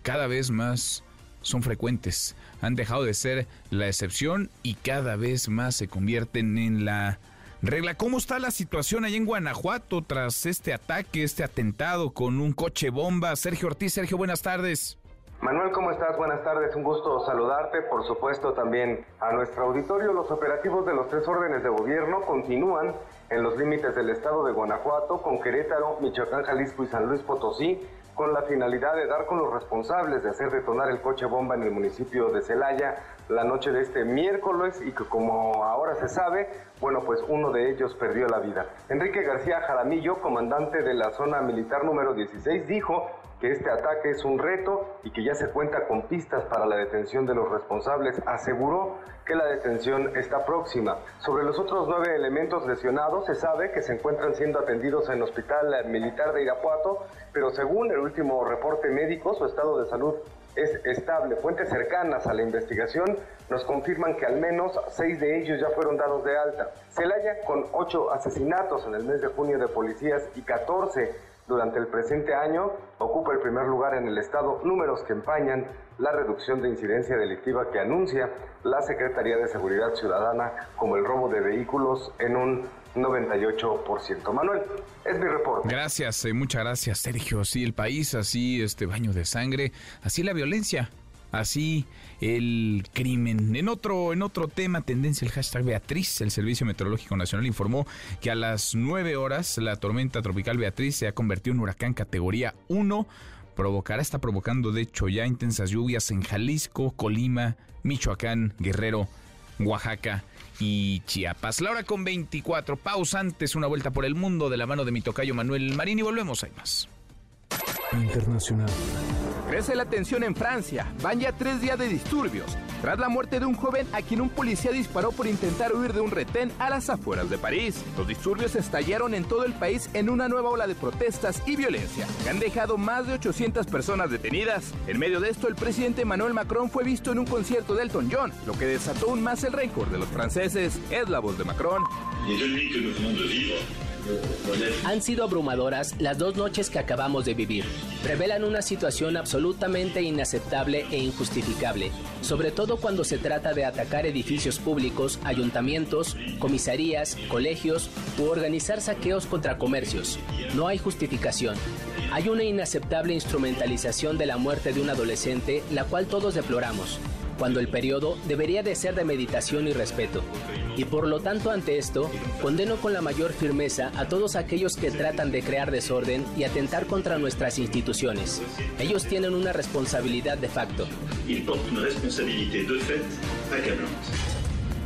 [SPEAKER 1] cada vez más son frecuentes, han dejado de ser la excepción y cada vez más se convierten en la regla. ¿Cómo está la situación ahí en Guanajuato tras este ataque, este atentado con un coche bomba? Sergio Ortiz, Sergio, buenas tardes.
[SPEAKER 37] Manuel, ¿cómo estás? Buenas tardes, un gusto saludarte. Por supuesto, también a nuestro auditorio. Los operativos de los tres órdenes de gobierno continúan en los límites del estado de Guanajuato, con Querétaro, Michoacán, Jalisco y San Luis Potosí con la finalidad de dar con los responsables de hacer detonar el coche bomba en el municipio de Celaya la noche de este miércoles y que como ahora se sabe, bueno, pues uno de ellos perdió la vida. Enrique García Jaramillo, comandante de la zona militar número 16, dijo que este ataque es un reto y que ya se cuenta con pistas para la detención de los responsables. Aseguró que la detención está próxima. Sobre los otros nueve elementos lesionados, se sabe que se encuentran siendo atendidos en el Hospital Militar de Irapuato, pero según el último reporte médico, su estado de salud es estable. Fuentes cercanas a la investigación nos confirman que al menos seis de ellos ya fueron dados de alta. Celaya, con ocho asesinatos en el mes de junio de policías y 14 durante el presente año ocupa el primer lugar en el estado, números que empañan la reducción de incidencia delictiva que anuncia la Secretaría de Seguridad Ciudadana como el robo de vehículos en un 98%. Manuel, es mi reporte.
[SPEAKER 1] Gracias, eh, muchas gracias, Sergio. Así el país, así este baño de sangre, así la violencia así el crimen. En otro, en otro tema, tendencia el hashtag Beatriz, el Servicio Meteorológico Nacional informó que a las 9 horas la tormenta tropical Beatriz se ha convertido en huracán categoría 1. Provocará, está provocando de hecho ya intensas lluvias en Jalisco, Colima, Michoacán, Guerrero, Oaxaca y Chiapas. La hora con 24 pausantes, una vuelta por el mundo de la mano de mi tocayo Manuel Marín y volvemos, hay más.
[SPEAKER 30] Internacional.
[SPEAKER 38] Crece la tensión en Francia. Van ya tres días de disturbios. Tras la muerte de un joven a quien un policía disparó por intentar huir de un retén a las afueras de París. Los disturbios estallaron en todo el país en una nueva ola de protestas y violencia, que han dejado más de 800 personas detenidas. En medio de esto, el presidente Emmanuel Macron fue visto en un concierto de Elton John, lo que desató aún más el récord de los franceses. Es la voz de Macron.
[SPEAKER 39] Han sido abrumadoras las dos noches que acabamos de vivir. Revelan una situación absolutamente inaceptable e injustificable, sobre todo cuando se trata de atacar edificios públicos, ayuntamientos, comisarías, colegios u organizar saqueos contra comercios. No hay justificación. Hay una inaceptable instrumentalización de la muerte de un adolescente, la cual todos deploramos cuando el periodo debería de ser de meditación y respeto. Y por lo tanto ante esto, condeno con la mayor firmeza a todos aquellos que tratan de crear desorden y atentar contra nuestras instituciones. Ellos tienen una responsabilidad de facto.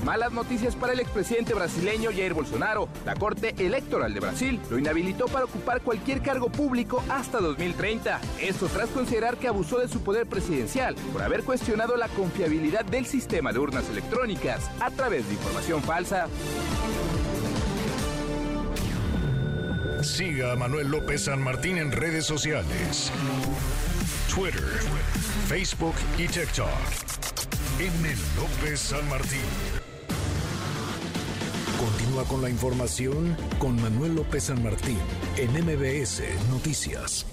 [SPEAKER 38] Malas noticias para el expresidente brasileño Jair Bolsonaro. La Corte Electoral de Brasil lo inhabilitó para ocupar cualquier cargo público hasta 2030. Esto tras considerar que abusó de su poder presidencial por haber cuestionado la confiabilidad del sistema de urnas electrónicas a través de información falsa.
[SPEAKER 2] Siga a Manuel López San Martín en redes sociales. Twitter, Facebook y TikTok. M. López San Martín. Continúa con la información con Manuel López San Martín en MBS Noticias.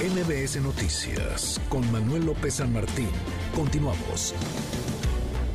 [SPEAKER 2] MBS Noticias con Manuel López San Martín. Continuamos.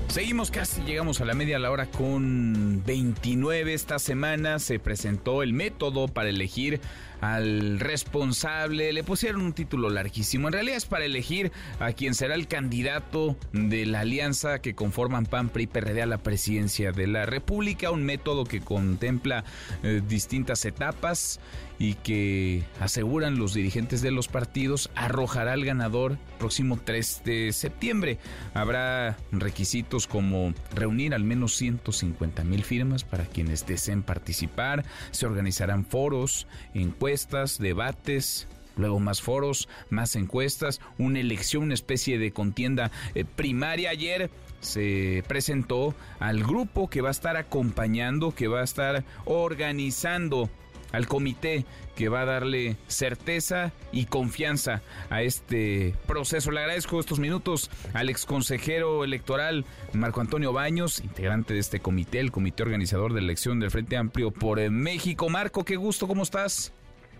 [SPEAKER 1] Seguimos casi, llegamos a la media la hora con 29. Esta semana se presentó el método para elegir al responsable. Le pusieron un título larguísimo. En realidad es para elegir a quien será el candidato de la alianza que conforman PAN, PRI, PRD a la presidencia de la República. Un método que contempla eh, distintas etapas y que aseguran los dirigentes de los partidos arrojará al ganador próximo 3 de septiembre. Habrá requisitos como reunir al menos 150 mil firmas para quienes deseen participar. Se organizarán foros, encuestas debates, luego más foros, más encuestas, una elección, una especie de contienda eh, primaria. Ayer se presentó al grupo que va a estar acompañando, que va a estar organizando al comité que va a darle certeza y confianza a este proceso. Le agradezco estos minutos al exconsejero electoral Marco Antonio Baños, integrante de este comité, el comité organizador de elección del Frente Amplio por México. Marco, qué gusto, ¿cómo estás?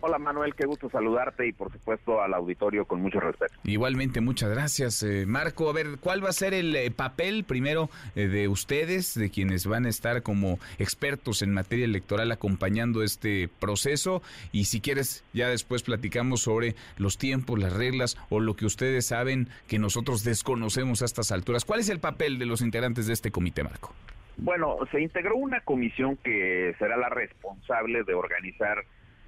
[SPEAKER 40] Hola Manuel, qué gusto saludarte y por supuesto al auditorio con mucho respeto.
[SPEAKER 1] Igualmente, muchas gracias eh, Marco. A ver, ¿cuál va a ser el eh, papel primero eh, de ustedes, de quienes van a estar como expertos en materia electoral acompañando este proceso? Y si quieres, ya después platicamos sobre los tiempos, las reglas o lo que ustedes saben que nosotros desconocemos a estas alturas. ¿Cuál es el papel de los integrantes de este comité, Marco?
[SPEAKER 40] Bueno, se integró una comisión que será la responsable de organizar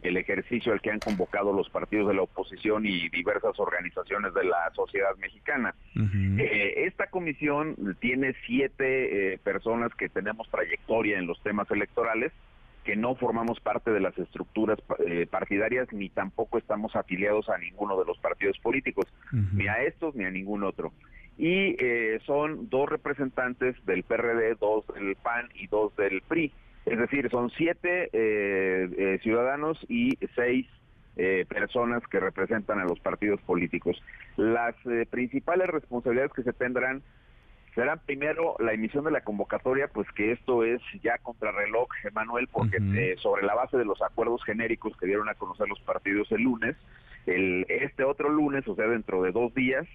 [SPEAKER 40] el ejercicio al que han convocado los partidos de la oposición y diversas organizaciones de la sociedad mexicana. Eh, esta comisión tiene siete eh, personas que tenemos trayectoria en los temas electorales, que no formamos parte de las estructuras eh, partidarias ni tampoco estamos afiliados a ninguno de los partidos políticos, ni a estos ni a ningún otro. Y son dos representantes del PRD, dos del PAN y dos del PRI. Es decir, son siete eh, eh, ciudadanos y seis eh, personas que representan a los partidos políticos. Las principales responsabilidades que se tendrán serán primero la emisión de la convocatoria, pues que esto es ya contrarreloj, Emanuel, porque sobre la base de los acuerdos genéricos que dieron a conocer los partidos el lunes, el, este otro lunes, o sea, dentro de dos días,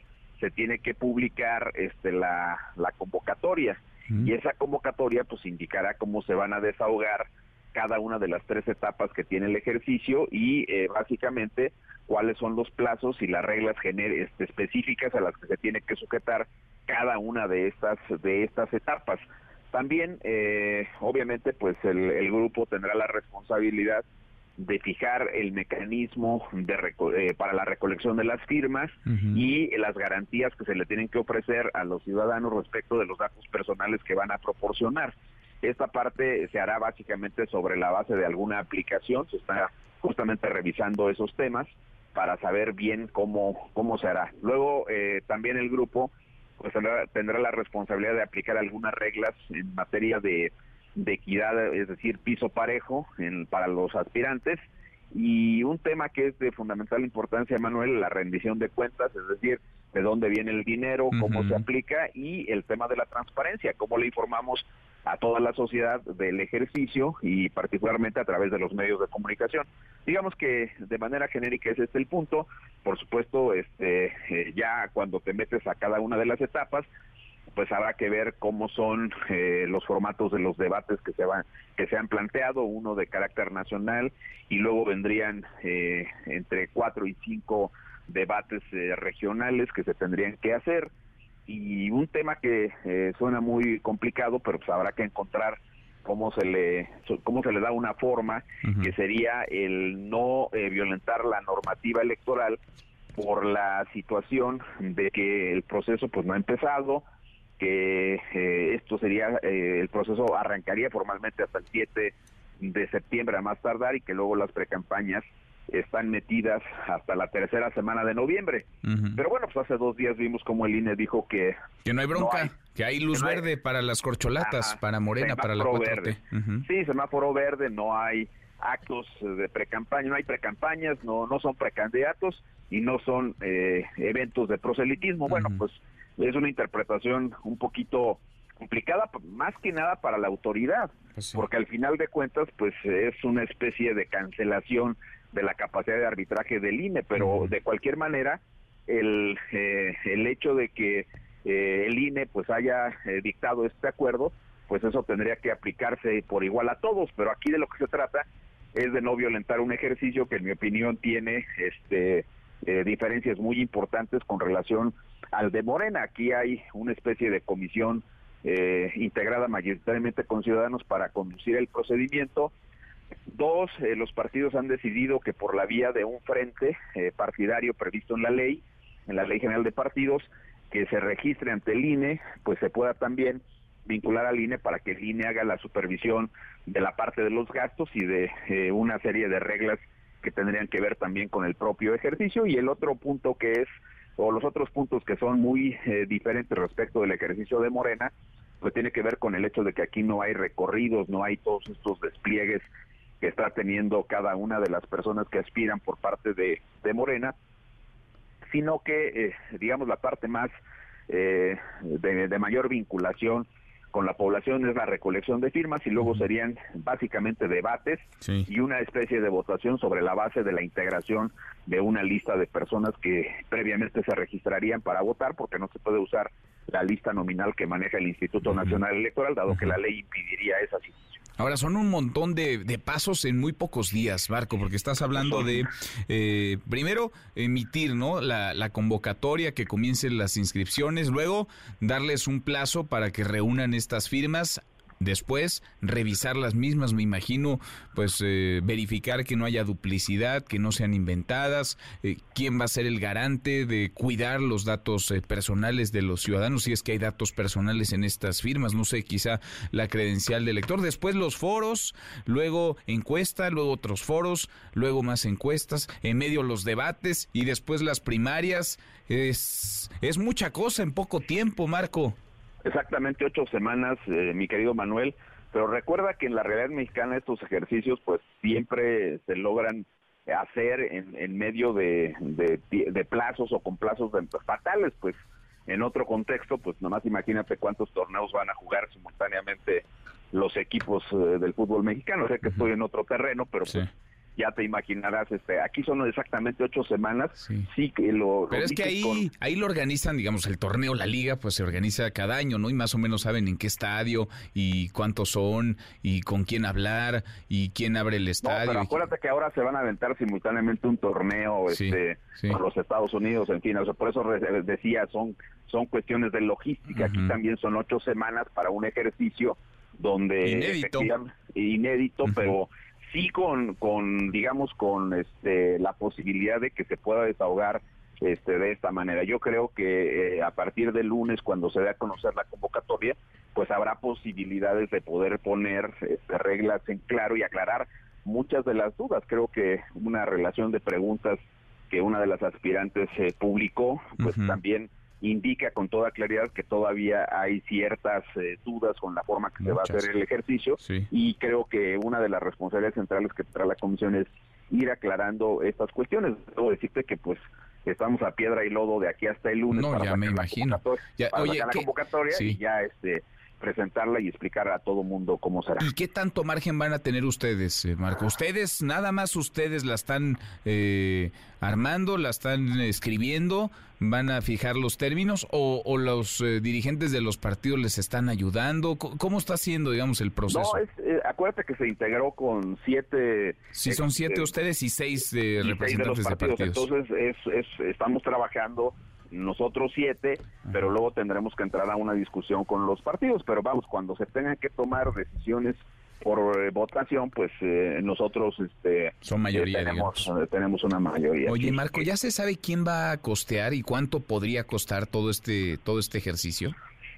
[SPEAKER 40] se tiene que publicar este, la, la convocatoria y esa convocatoria pues indicará cómo se van a desahogar cada una de las tres etapas que tiene el ejercicio y eh, básicamente cuáles son los plazos y las reglas este, específicas a las que se tiene que sujetar cada una de estas de estas etapas. También, eh, obviamente, pues el grupo tendrá la responsabilidad de fijar el mecanismo de eh, para la recolección de las firmas y las garantías que se le tienen que ofrecer a los ciudadanos respecto de los datos personales que van a proporcionar. Esta parte se hará básicamente sobre la base de alguna aplicación, se está justamente revisando esos temas para saber bien cómo, cómo se hará. Luego eh, también el grupo pues tendrá, tendrá la responsabilidad de aplicar algunas reglas en materia de de equidad, es decir, piso parejo en, para los aspirantes. Y un tema que es de fundamental importancia, Manuel, la rendición de cuentas, es decir, de dónde viene el dinero, cómo se aplica y el tema de la transparencia, cómo le informamos a toda la sociedad del ejercicio y particularmente a través de los medios de comunicación. Digamos que de manera genérica ese es el punto. Por supuesto, este, eh, ya cuando te metes a cada una de las etapas, pues habrá que ver cómo son eh, los formatos de los debates que se van que se han planteado uno de carácter nacional y luego vendrían eh, entre cuatro y cinco debates eh, regionales que se tendrían que hacer. Y un tema que suena muy complicado pero pues habrá que encontrar cómo se le cómo se le da una forma que sería el no violentar la normativa electoral por la situación de que el proceso pues no ha empezado que eh, esto sería, eh, el proceso arrancaría formalmente hasta el 7 de septiembre a más tardar y que luego las precampañas están metidas hasta la tercera semana de noviembre. Pero bueno, pues hace dos días vimos como el INE dijo que...
[SPEAKER 1] Que no hay bronca, que hay luz verde para las corcholatas, para Morena, para la 4
[SPEAKER 40] verde. Sí, semáforo verde, no hay actos de precampaña, no hay precampañas, no, no son precandidatos y no son eh, eventos de proselitismo. Bueno, pues es una interpretación un poquito complicada, más que nada para la autoridad, pues porque al final de cuentas, pues es una especie de cancelación de la capacidad de arbitraje del INE, pero de cualquier manera, el, eh, el hecho de que eh, el INE pues haya eh, dictado este acuerdo, pues eso tendría que aplicarse por igual a todos, pero aquí de lo que se trata es de no violentar un ejercicio que en mi opinión tiene este diferencias muy importantes con relación al de Morena. Aquí hay una especie de comisión eh, integrada mayoritariamente con ciudadanos para conducir el procedimiento. Dos, eh, los partidos han decidido que por la vía de un frente eh, partidario previsto en la ley, en la Ley General de Partidos, que se registre ante el INE, pues se pueda también vincular al INE para que el INE haga la supervisión de la parte de los gastos y de una serie de reglas que tendrían que ver también con el propio ejercicio. Y el otro punto que es o los otros puntos que son muy eh, diferentes respecto del ejercicio de Morena, pues tiene que ver con el hecho de que aquí no hay recorridos, no hay todos estos despliegues que está teniendo cada una de las personas que aspiran por parte de, Morena, sino que, eh, digamos, la parte más eh, de mayor vinculación con la población es la recolección de firmas y luego serían básicamente debates y una especie de votación sobre la base de la integración de una lista de personas que previamente se registrarían para votar porque no se puede usar la lista nominal que maneja el Instituto Nacional Electoral dado que la ley impediría esa situación.
[SPEAKER 1] Ahora, son un montón de, pasos en muy pocos días, Marco, porque estás hablando de, eh, primero, emitir ¿no? La, convocatoria, que comiencen las inscripciones, luego darles un plazo para que reúnan estas firmas, Después, revisar las mismas, me imagino, pues eh, verificar que no haya duplicidad, que no sean inventadas, eh, quién va a ser el garante de cuidar los datos eh, personales de los ciudadanos, si es que hay datos personales en estas firmas, no sé, quizá la credencial del lector. Después los foros, luego encuesta, luego otros foros, luego más encuestas, en medio los debates y después las primarias. Es, es mucha cosa en poco tiempo, Marco.
[SPEAKER 40] Exactamente ocho semanas, eh, mi querido Manuel. Pero recuerda que en la realidad mexicana estos ejercicios pues siempre se logran hacer en, medio de, de, plazos o con plazos fatales, pues en otro contexto, pues nomás imagínate cuántos torneos van a jugar simultáneamente los equipos eh, del fútbol mexicano. Sé que estoy en otro terreno, pero pues ya te imaginarás, este, aquí son exactamente ocho semanas, sí, que lo...
[SPEAKER 1] Pero es que ahí, ahí lo organizan, digamos, el torneo, la liga, pues se organiza cada año, ¿no? Y más o menos saben en qué estadio y cuántos son y con quién hablar y quién abre el estadio.
[SPEAKER 40] pero acuérdate que ahora se van a aventar simultáneamente un torneo este, con los Estados Unidos, en fin, o por eso decía, son, son cuestiones de logística, aquí también son ocho semanas para un ejercicio donde...
[SPEAKER 1] Inédito.
[SPEAKER 40] Inédito, pero sí con, con digamos, con este, la posibilidad de que se pueda desahogar este, de esta manera. Yo creo que eh, a partir del lunes, cuando se dé a conocer la convocatoria, pues habrá posibilidades de poder poner este, reglas en claro y aclarar muchas de las dudas. Creo que una relación de preguntas que una de las aspirantes eh, publicó, pues también indica con toda claridad que todavía hay ciertas eh, dudas con la forma que se va a hacer el ejercicio y creo que una de las responsabilidades centrales que tendrá la comisión es ir aclarando estas cuestiones. Debo decirte que pues estamos a piedra y lodo de aquí hasta el lunes.
[SPEAKER 1] No, ya me imagino.
[SPEAKER 40] Ya, oye, la convocatoria y ya este presentarla y explicar a todo mundo cómo será.
[SPEAKER 1] ¿Y qué tanto margen van a tener ustedes, eh, Marco? ¿Ustedes, nada más ustedes la están eh, armando, la están escribiendo, van a fijar los términos o, los eh, dirigentes de los partidos les están ayudando? ¿Cómo está siendo, digamos, el proceso?
[SPEAKER 40] No, acuérdate que se integró con siete...
[SPEAKER 1] Sí, son siete ustedes y seis de representantes de, partidos.
[SPEAKER 40] Entonces, es, estamos trabajando nosotros siete, pero luego tendremos que entrar a una discusión con los partidos. Pero vamos, cuando se tengan que tomar decisiones por eh, votación, pues eh, nosotros este,
[SPEAKER 1] son mayoría,
[SPEAKER 40] eh, tenemos, tenemos, una mayoría.
[SPEAKER 1] Oye, Marco, ¿ya se sabe quién va a costear y cuánto podría costar todo este todo este ejercicio?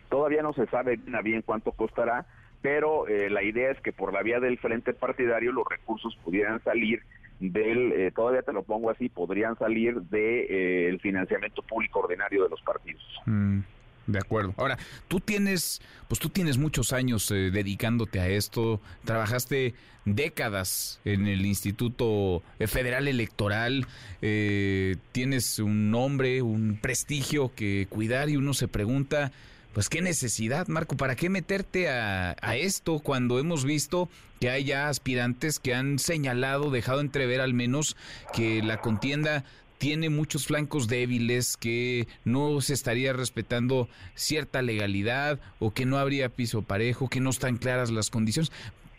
[SPEAKER 40] Todavía no se sabe bien cuánto costará, pero la idea es que por la vía del frente partidario los recursos pudieran salir del, eh, todavía te lo pongo así, podrían salir del de, eh, financiamiento público ordinario de los partidos.
[SPEAKER 1] Mm, de acuerdo. Ahora, tú tienes, pues tú tienes muchos años eh, dedicándote a esto, trabajaste décadas en el Instituto Federal Electoral, tienes un nombre, un prestigio que cuidar y uno se pregunta, pues qué necesidad, Marco, ¿para qué meterte a, esto cuando hemos visto que hay ya aspirantes que han señalado, dejado entrever al menos que la contienda tiene muchos flancos débiles, que no se estaría respetando cierta legalidad o que no habría piso parejo, que no están claras las condiciones.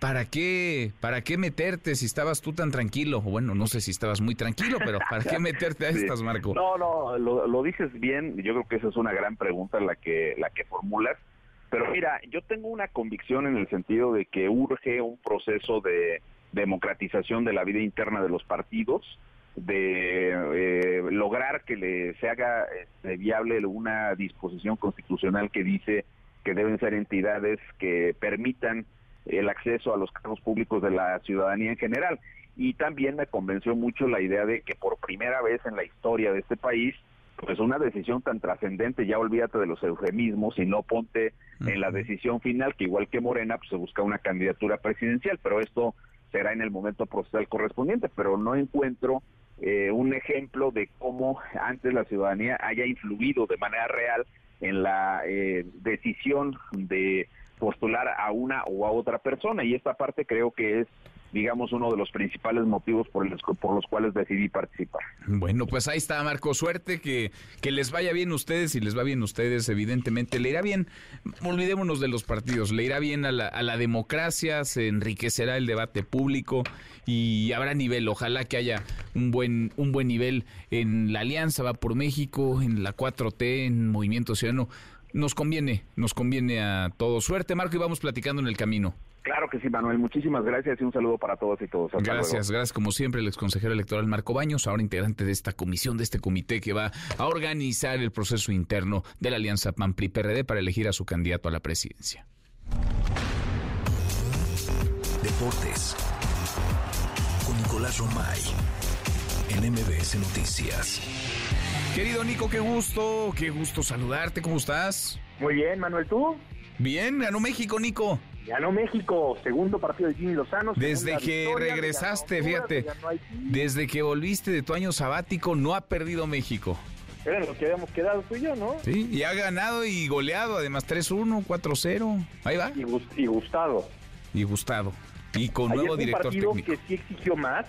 [SPEAKER 1] ¿Para qué, ¿para qué meterte si estabas tú tan tranquilo? Bueno, no sé si estabas muy tranquilo, pero ¿para qué meterte a estas, Marco?
[SPEAKER 40] No, no, lo, dices bien. Yo creo que esa es una gran pregunta la que, la que formulas. Pero mira, yo tengo una convicción en el sentido de que urge un proceso de democratización de la vida interna de los partidos, de eh, lograr que le, se haga este, viable una disposición constitucional que dice que deben ser entidades que permitan el acceso a los cargos públicos de la ciudadanía en general. Y también me convenció mucho la idea de que por primera vez en la historia de este país, pues una decisión tan trascendente, ya olvídate de los eufemismos y no ponte en la decisión final, que igual que Morena, pues se busca una candidatura presidencial, pero esto será en el momento procesal correspondiente, pero no encuentro eh, un ejemplo de cómo antes la ciudadanía haya influido de manera real en la eh, decisión de postular a una o a otra persona y esta parte creo que es digamos, uno de los principales motivos por, por los cuales decidí participar.
[SPEAKER 1] Bueno, pues ahí está, Marco. Suerte, que, que les vaya bien a ustedes. y les va bien a ustedes, evidentemente, le irá bien. Olvidémonos de los partidos. Le irá bien a la, a la democracia, se enriquecerá el debate público y habrá nivel. Ojalá que haya un buen, un buen nivel en la Alianza Va por México, en la 4T, en Movimiento Ciudadano nos conviene, nos conviene a todos. Suerte, Marco, y vamos platicando en el camino.
[SPEAKER 40] Claro que sí, Manuel. Muchísimas gracias y un saludo para todos y todos.
[SPEAKER 1] gracias, gracias. Como siempre, el ex consejero electoral Marco Baños, ahora integrante de esta comisión, de este comité que va a organizar el proceso interno de la alianza PAN-PRI-PRD para elegir a su candidato a la presidencia.
[SPEAKER 2] Deportes con Nicolás Romay en MBS Noticias.
[SPEAKER 1] Querido Nico, qué gusto, qué gusto saludarte, ¿cómo estás?
[SPEAKER 12] Muy bien, Manuel, ¿tú?
[SPEAKER 1] Bien, ganó México, Nico.
[SPEAKER 12] Ganó México, segundo partido de Jimmy Lozano.
[SPEAKER 1] Desde que regresaste, fíjate, desde que volviste de tu año sabático, no ha perdido México.
[SPEAKER 12] Era lo que habíamos quedado tú y yo, ¿no?
[SPEAKER 1] Sí, y ha ganado y goleado, además 3-1, 4-0. Ahí va.
[SPEAKER 12] Y, y gustado.
[SPEAKER 1] Y gustado. Y con nuevo director
[SPEAKER 12] un partido que sí exigió más,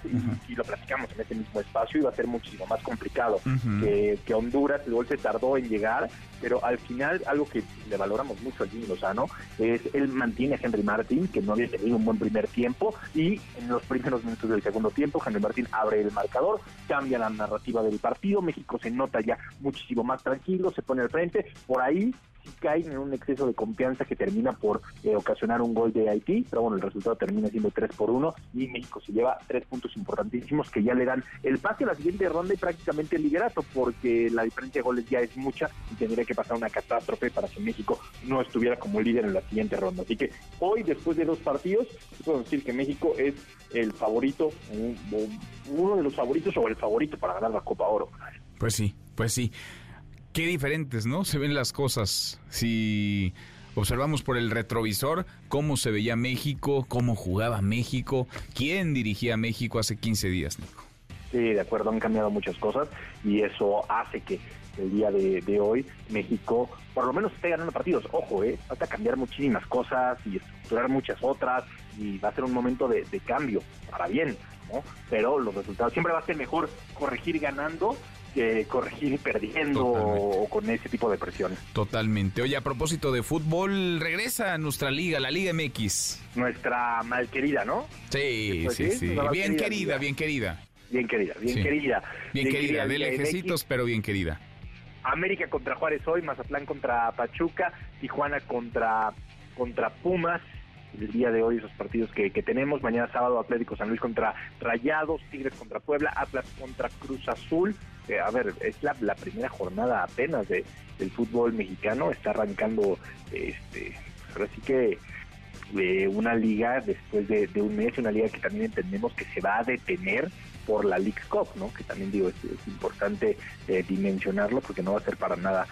[SPEAKER 12] y, lo platicamos en este mismo espacio, iba a ser muchísimo más complicado que, que, Honduras. El gol se tardó en llegar, pero al final, algo que le valoramos mucho al Jimmy Lozano es él mantiene a Henry Martin, que no había tenido un buen primer tiempo, y en los primeros minutos del segundo tiempo, Henry Martin abre el marcador, cambia la narrativa del partido. México se nota ya muchísimo más tranquilo, se pone al frente. Por ahí caen en un exceso de confianza que termina por eh, ocasionar un gol de Haití, pero bueno, el resultado termina siendo 3 por 1 y México se lleva tres puntos importantísimos que ya le dan el pase a la siguiente ronda y prácticamente el liderato, porque la diferencia de goles ya es mucha y tendría que pasar una catástrofe para que México no estuviera como líder en la siguiente ronda. Así que hoy, después de dos partidos, puedo decir que México es el favorito, uno de los favoritos o el favorito para ganar la Copa Oro.
[SPEAKER 1] Pues sí, pues sí qué diferentes, ¿no? Se ven las cosas. Si observamos por el retrovisor cómo se veía México, cómo jugaba México, quién dirigía México hace 15 días, Nico.
[SPEAKER 12] Sí, de acuerdo, han cambiado muchas cosas y eso hace que el día de, hoy México por lo menos esté ganando partidos. Ojo, eh, falta cambiar muchísimas cosas y estructurar muchas otras y va a ser un momento de, de cambio para bien, ¿no? Pero los resultados siempre va a ser mejor corregir ganando que corregir perdiendo o con ese tipo de presiones.
[SPEAKER 1] Totalmente. Oye, a propósito de fútbol, regresa a nuestra liga, la Liga MX.
[SPEAKER 12] Nuestra mal querida, ¿no?
[SPEAKER 1] Sí, sí, sí. Bien querida, bien querida.
[SPEAKER 12] Bien querida, bien querida.
[SPEAKER 1] Bien, querida, de lejecitos, pero bien querida.
[SPEAKER 12] América contra Juárez hoy, Mazatlán contra Pachuca, Tijuana contra, contra Pumas, el día de hoy esos partidos que, tenemos. Mañana sábado Atlético San Luis contra Rayados, Tigres contra Puebla, Atlas contra Cruz Azul. Eh, a ver, es la, primera jornada apenas de, del fútbol mexicano. Está arrancando, este, ahora sí que eh, una liga después de, un mes, una liga que también entendemos que se va a detener por la League Cup, ¿no? Que también digo es, importante eh, dimensionarlo porque no va a ser para nada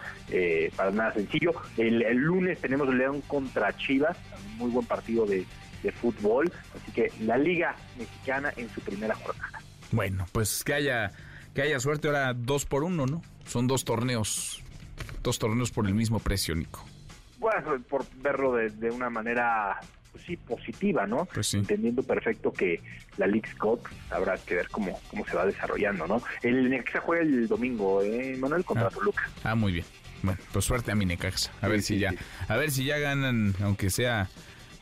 [SPEAKER 12] para nada sencillo. El, el lunes tenemos León contra Chivas, muy buen partido de, fútbol. Así que la Liga Mexicana en su primera jornada.
[SPEAKER 1] Bueno, pues que haya, que haya suerte ahora dos por uno, ¿no? Son dos torneos, dos torneos por el mismo precio, Nico.
[SPEAKER 12] Bueno, por verlo de, una manera pues sí, positiva, ¿no?
[SPEAKER 1] Pues
[SPEAKER 12] Entendiendo perfecto que la League Cup habrá que ver cómo, cómo se va desarrollando, ¿no? El Nexa juega el domingo, ¿eh? Manuel contra
[SPEAKER 1] ah.
[SPEAKER 12] Toluca.
[SPEAKER 1] Ah, muy bien. Bueno, pues suerte a mi Necaxa. A ver si ya, a ver si ya ganan, aunque sea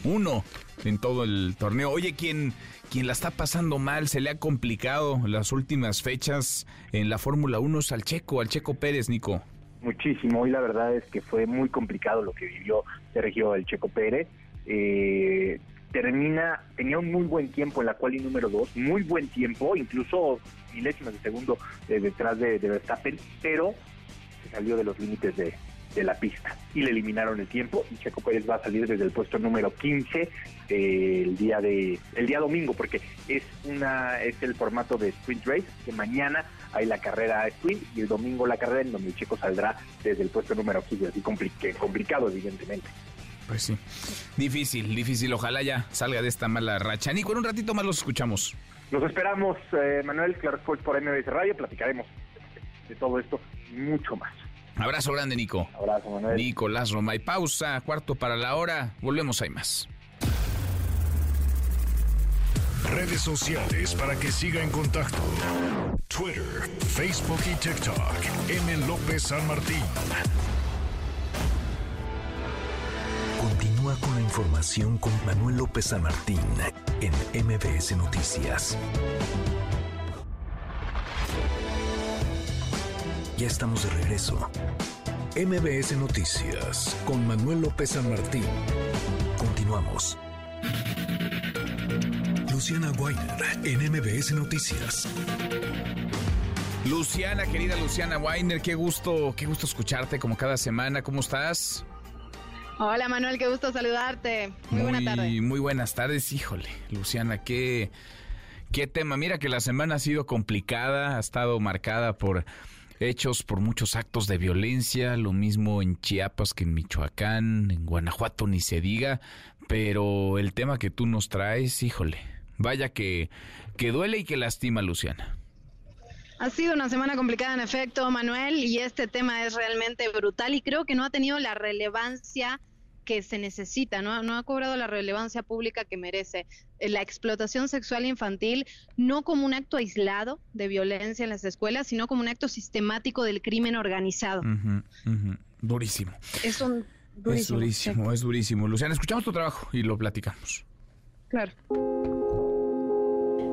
[SPEAKER 1] uno en todo el torneo. Oye, quien, quien la está pasando mal, se le ha complicado las últimas fechas en la Fórmula 1 es al Checo, al Checo Pérez, Nico.
[SPEAKER 12] Muchísimo, y la verdad es que fue muy complicado lo que vivió Sergio el Checo Pérez. Eh, termina, tenía un muy buen tiempo en la cual y número dos, muy buen tiempo, incluso milésimas de segundo eh, detrás de Verstappen, pero se salió de los límites de, de la pista y le eliminaron el tiempo. Y Checo Pérez va a salir desde el puesto número 15 eh, el día de el día domingo porque es una es el formato de sprint race que mañana hay la carrera sprint y el domingo la carrera en donde el Checo saldrá desde el puesto número 15 así complicado evidentemente.
[SPEAKER 1] Pues sí. Difícil difícil. Ojalá ya salga de esta mala racha. Nico en un ratito más los escuchamos.
[SPEAKER 12] Los esperamos eh, Manuel Claro por MBS Radio. Platicaremos de todo esto mucho más
[SPEAKER 1] Abrazo grande, Nico.
[SPEAKER 12] Abrazo, Manuel.
[SPEAKER 1] Nicolás Roma. Y pausa, cuarto para la hora. Volvemos, hay más.
[SPEAKER 2] Redes sociales para que siga en contacto: Twitter, Facebook y TikTok. M. López San Martín. Continúa con la información con Manuel López San Martín en MBS Noticias. Ya estamos de regreso. MBS Noticias con Manuel López San Martín. Continuamos. Luciana Weiner en MBS Noticias.
[SPEAKER 1] Luciana, querida Luciana Weiner, qué gusto, qué gusto escucharte como cada semana. ¿Cómo estás?
[SPEAKER 41] Hola Manuel, qué gusto saludarte. Muy, buenas tardes.
[SPEAKER 1] Muy buenas tardes, híjole. Luciana, qué, qué tema. Mira que la semana ha sido complicada, ha estado marcada por hechos por muchos actos de violencia, lo mismo en Chiapas que en Michoacán, en Guanajuato ni se diga, pero el tema que tú nos traes, híjole, vaya que, que duele y que lastima, Luciana.
[SPEAKER 41] Ha sido una semana complicada en efecto, Manuel, y este tema es realmente brutal y creo que no ha tenido la relevancia que se necesita, ¿no? no ha cobrado la relevancia pública que merece. Eh, la explotación sexual infantil no como un acto aislado de violencia en las escuelas, sino como un acto sistemático del crimen organizado.
[SPEAKER 1] Durísimo.
[SPEAKER 41] Es un durísimo.
[SPEAKER 1] Es durísimo, es durísimo. Luciana, escuchamos tu trabajo y lo platicamos.
[SPEAKER 41] Claro.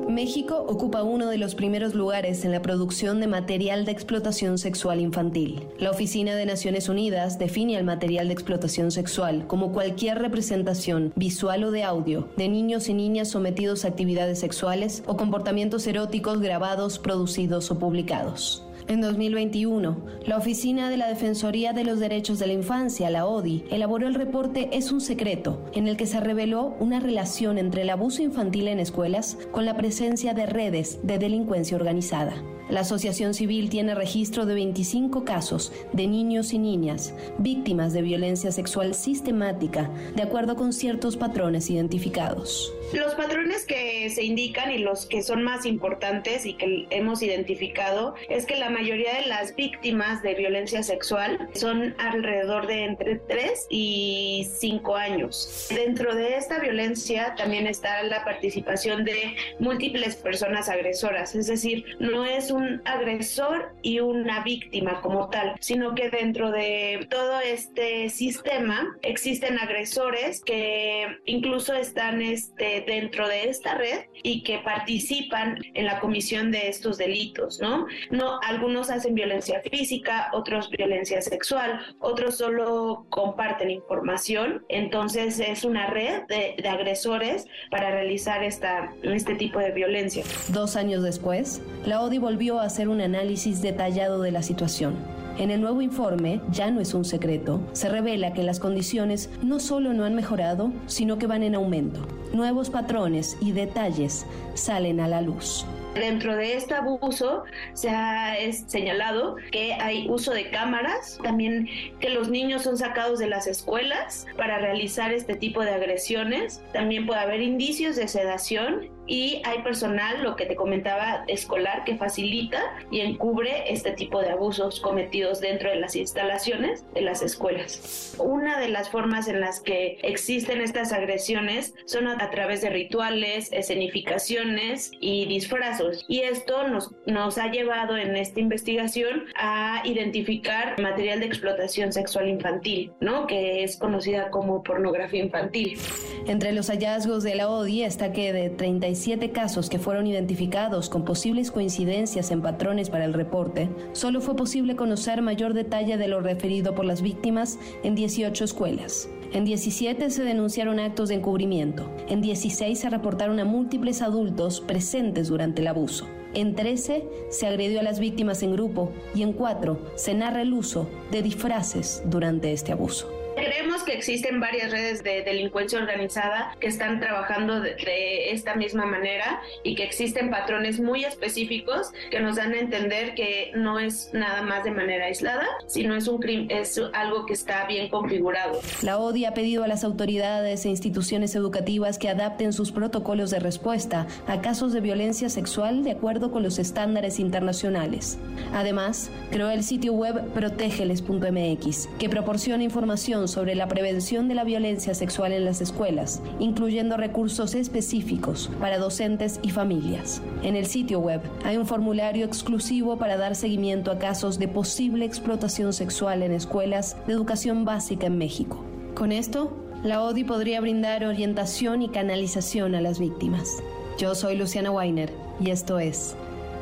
[SPEAKER 42] México ocupa uno de los primeros lugares en la producción de material de explotación sexual infantil. La Oficina de Naciones Unidas define al material de explotación sexual como cualquier representación visual o de audio de niños y niñas sometidos a actividades sexuales o comportamientos eróticos grabados, producidos o publicados. En 2021, la Oficina de la Defensoría de los Derechos de la Infancia, la ODI, elaboró el reporte Es un secreto, en el que se reveló una relación entre el abuso infantil en escuelas con la presencia de redes de delincuencia organizada. La Asociación Civil tiene registro de 25 casos de niños y niñas víctimas de violencia sexual sistemática, de acuerdo con ciertos patrones identificados.
[SPEAKER 43] Los patrones que se indican y los que son más importantes y que hemos identificado es que la mayoría de las víctimas de violencia sexual son alrededor de entre 3 y 5 años. Dentro de esta violencia también está la participación de múltiples personas agresoras, es decir, no es un agresor y una víctima como tal, sino que dentro de todo este sistema existen agresores que incluso están este dentro de esta red y que participan en la comisión de estos delitos, ¿no? No, algunos hacen violencia física, otros violencia sexual, otros solo comparten información, entonces es una red de, de agresores para realizar esta, este tipo de violencia.
[SPEAKER 42] Dos años después, la ODI volvió hacer un análisis detallado de la situación en el nuevo informe, ya no es un secreto, se revela que las condiciones no solo no han mejorado, sino que van en aumento. Nuevos patrones y detalles salen a la luz.
[SPEAKER 43] Dentro de este abuso se ha señalado que hay uso de cámaras, también que los niños son sacados de las escuelas para realizar este tipo de agresiones, también puede haber indicios de sedación y hay personal, lo que te comentaba, escolar que facilita y encubre este tipo de abusos cometidos dentro de las instalaciones de las escuelas. Una de las formas en las que existen estas agresiones son a, través de rituales, escenificaciones y disfrazos. Y esto nos, nos ha llevado en esta investigación a identificar material de explotación sexual infantil, ¿no? que es conocida como pornografía infantil.
[SPEAKER 42] Entre los hallazgos de la ODI está que de 35 siete casos que fueron identificados con posibles coincidencias en patrones para el reporte, solo fue posible conocer mayor detalle de lo referido por las víctimas en 18 escuelas. En 17 se denunciaron actos de encubrimiento. En 16 se reportaron a múltiples adultos presentes durante el abuso. En 13 se agredió a las víctimas en grupo y en 4 se narra el uso de disfraces durante este abuso.
[SPEAKER 43] Creemos que existen varias redes de delincuencia organizada que están trabajando de, esta misma manera y que existen patrones muy específicos que nos dan a entender que no es nada más de manera aislada, sino es un es algo que está bien configurado.
[SPEAKER 42] La ODI ha pedido a las autoridades e instituciones educativas que adapten sus protocolos de respuesta a casos de violencia sexual de acuerdo con los estándares internacionales. Además, creó el sitio web protegeles.mx, que proporciona información sobre la prevención de la violencia sexual en las escuelas, incluyendo recursos específicos para docentes y familias. En el sitio web hay un formulario exclusivo para dar seguimiento a casos de posible explotación sexual en escuelas de educación básica en México. Con esto, la ODI podría brindar orientación y canalización a las víctimas. Yo soy Luciana Weiner y esto es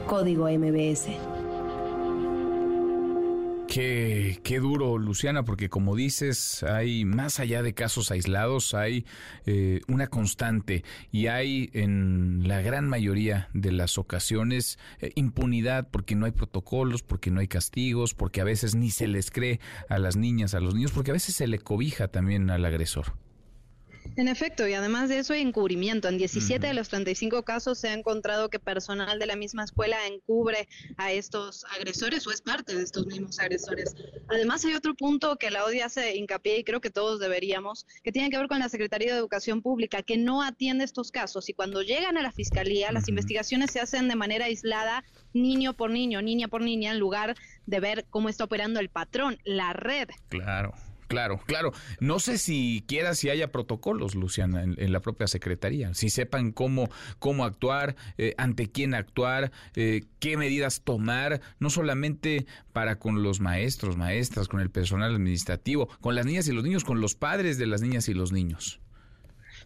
[SPEAKER 42] Código MBS.
[SPEAKER 1] Qué, qué, duro, Luciana, porque como dices, hay más allá de casos aislados, hay eh, una constante y hay en la gran mayoría de las ocasiones eh, impunidad porque no hay protocolos, porque no hay castigos, porque a veces ni se les cree a las niñas, a los niños, porque a veces se le cobija también al agresor.
[SPEAKER 41] En efecto, y además de eso hay encubrimiento. En 17 de los 35 casos se ha encontrado que personal de la misma escuela encubre a estos agresores o es parte de estos mismos agresores. Además hay otro punto que la ODI hace hincapié y creo que todos deberíamos, que tiene que ver con la Secretaría de Educación Pública, que no atiende estos casos y cuando llegan a la Fiscalía las investigaciones se hacen de manera aislada, niño por niño, niña por niña, en lugar de ver cómo está operando el patrón, la red.
[SPEAKER 1] Claro. Claro, claro. No sé si quiera si haya protocolos, Luciana, en, la propia Secretaría, si sepan cómo, cómo actuar, eh, ante quién actuar, eh, qué medidas tomar, no solamente para con los maestros, maestras, con el personal administrativo, con las niñas y los niños, con los padres de las niñas y los niños.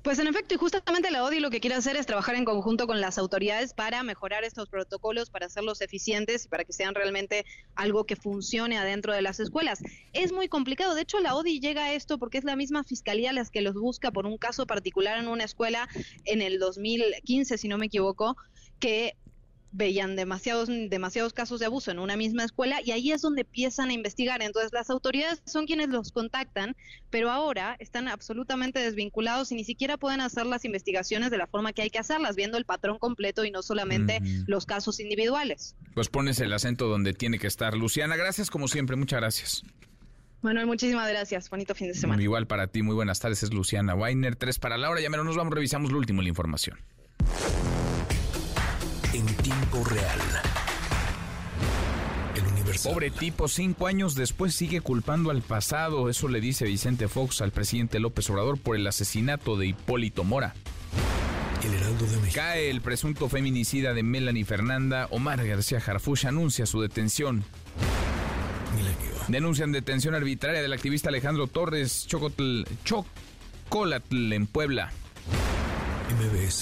[SPEAKER 41] Pues en efecto, y justamente la ODI lo que quiere hacer es trabajar en conjunto con las autoridades para mejorar estos protocolos, para hacerlos eficientes y para que sean realmente algo que funcione adentro de las escuelas. Es muy complicado, de hecho la ODI llega a esto porque es la misma fiscalía las que los busca por un caso particular en una escuela en el 2015, si no me equivoco, que veían demasiados, demasiados casos de abuso en una misma escuela y ahí es donde empiezan a investigar. Entonces las autoridades son quienes los contactan, pero ahora están absolutamente desvinculados y ni siquiera pueden hacer las investigaciones de la forma que hay que hacerlas, viendo el patrón completo y no solamente los casos individuales.
[SPEAKER 1] Pues pones el acento donde tiene que estar. Luciana, gracias como siempre, muchas gracias.
[SPEAKER 41] Manuel, muchísimas gracias. Bonito fin de semana.
[SPEAKER 1] Igual para ti, muy buenas tardes. Es Luciana Weiner, tres para la hora. Ya menos nos vamos, revisamos lo último, la información
[SPEAKER 30] en tiempo real. El Universal.
[SPEAKER 1] Pobre tipo, cinco años después sigue culpando al pasado. Eso le dice Vicente Fox al presidente López Obrador por el asesinato de Hipólito Mora.
[SPEAKER 30] El Heraldo de México.
[SPEAKER 1] Cae el presunto feminicida de Melanie Fernanda. Omar García Harfush anuncia su detención.
[SPEAKER 30] Milenio.
[SPEAKER 1] Denuncian detención arbitraria del activista Alejandro Torres Chocotl, Chocolatl en Puebla.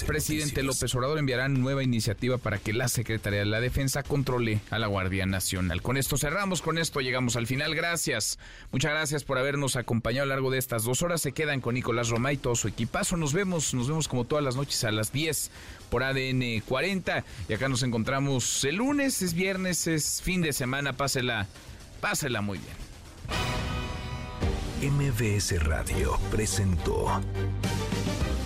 [SPEAKER 1] Presidente López Obrador enviará nueva iniciativa para que la Secretaría de la Defensa controle a la Guardia Nacional. Con esto cerramos, con esto llegamos al final. Gracias. Muchas gracias por habernos acompañado a lo largo de estas dos horas. Se quedan con Nicolás Roma y todo su equipazo. Nos vemos, nos vemos como todas las noches a las 10 por ADN 40. Y acá nos encontramos el lunes, es viernes, es fin de semana. Pásela, pásela muy bien.
[SPEAKER 30] MBS Radio presentó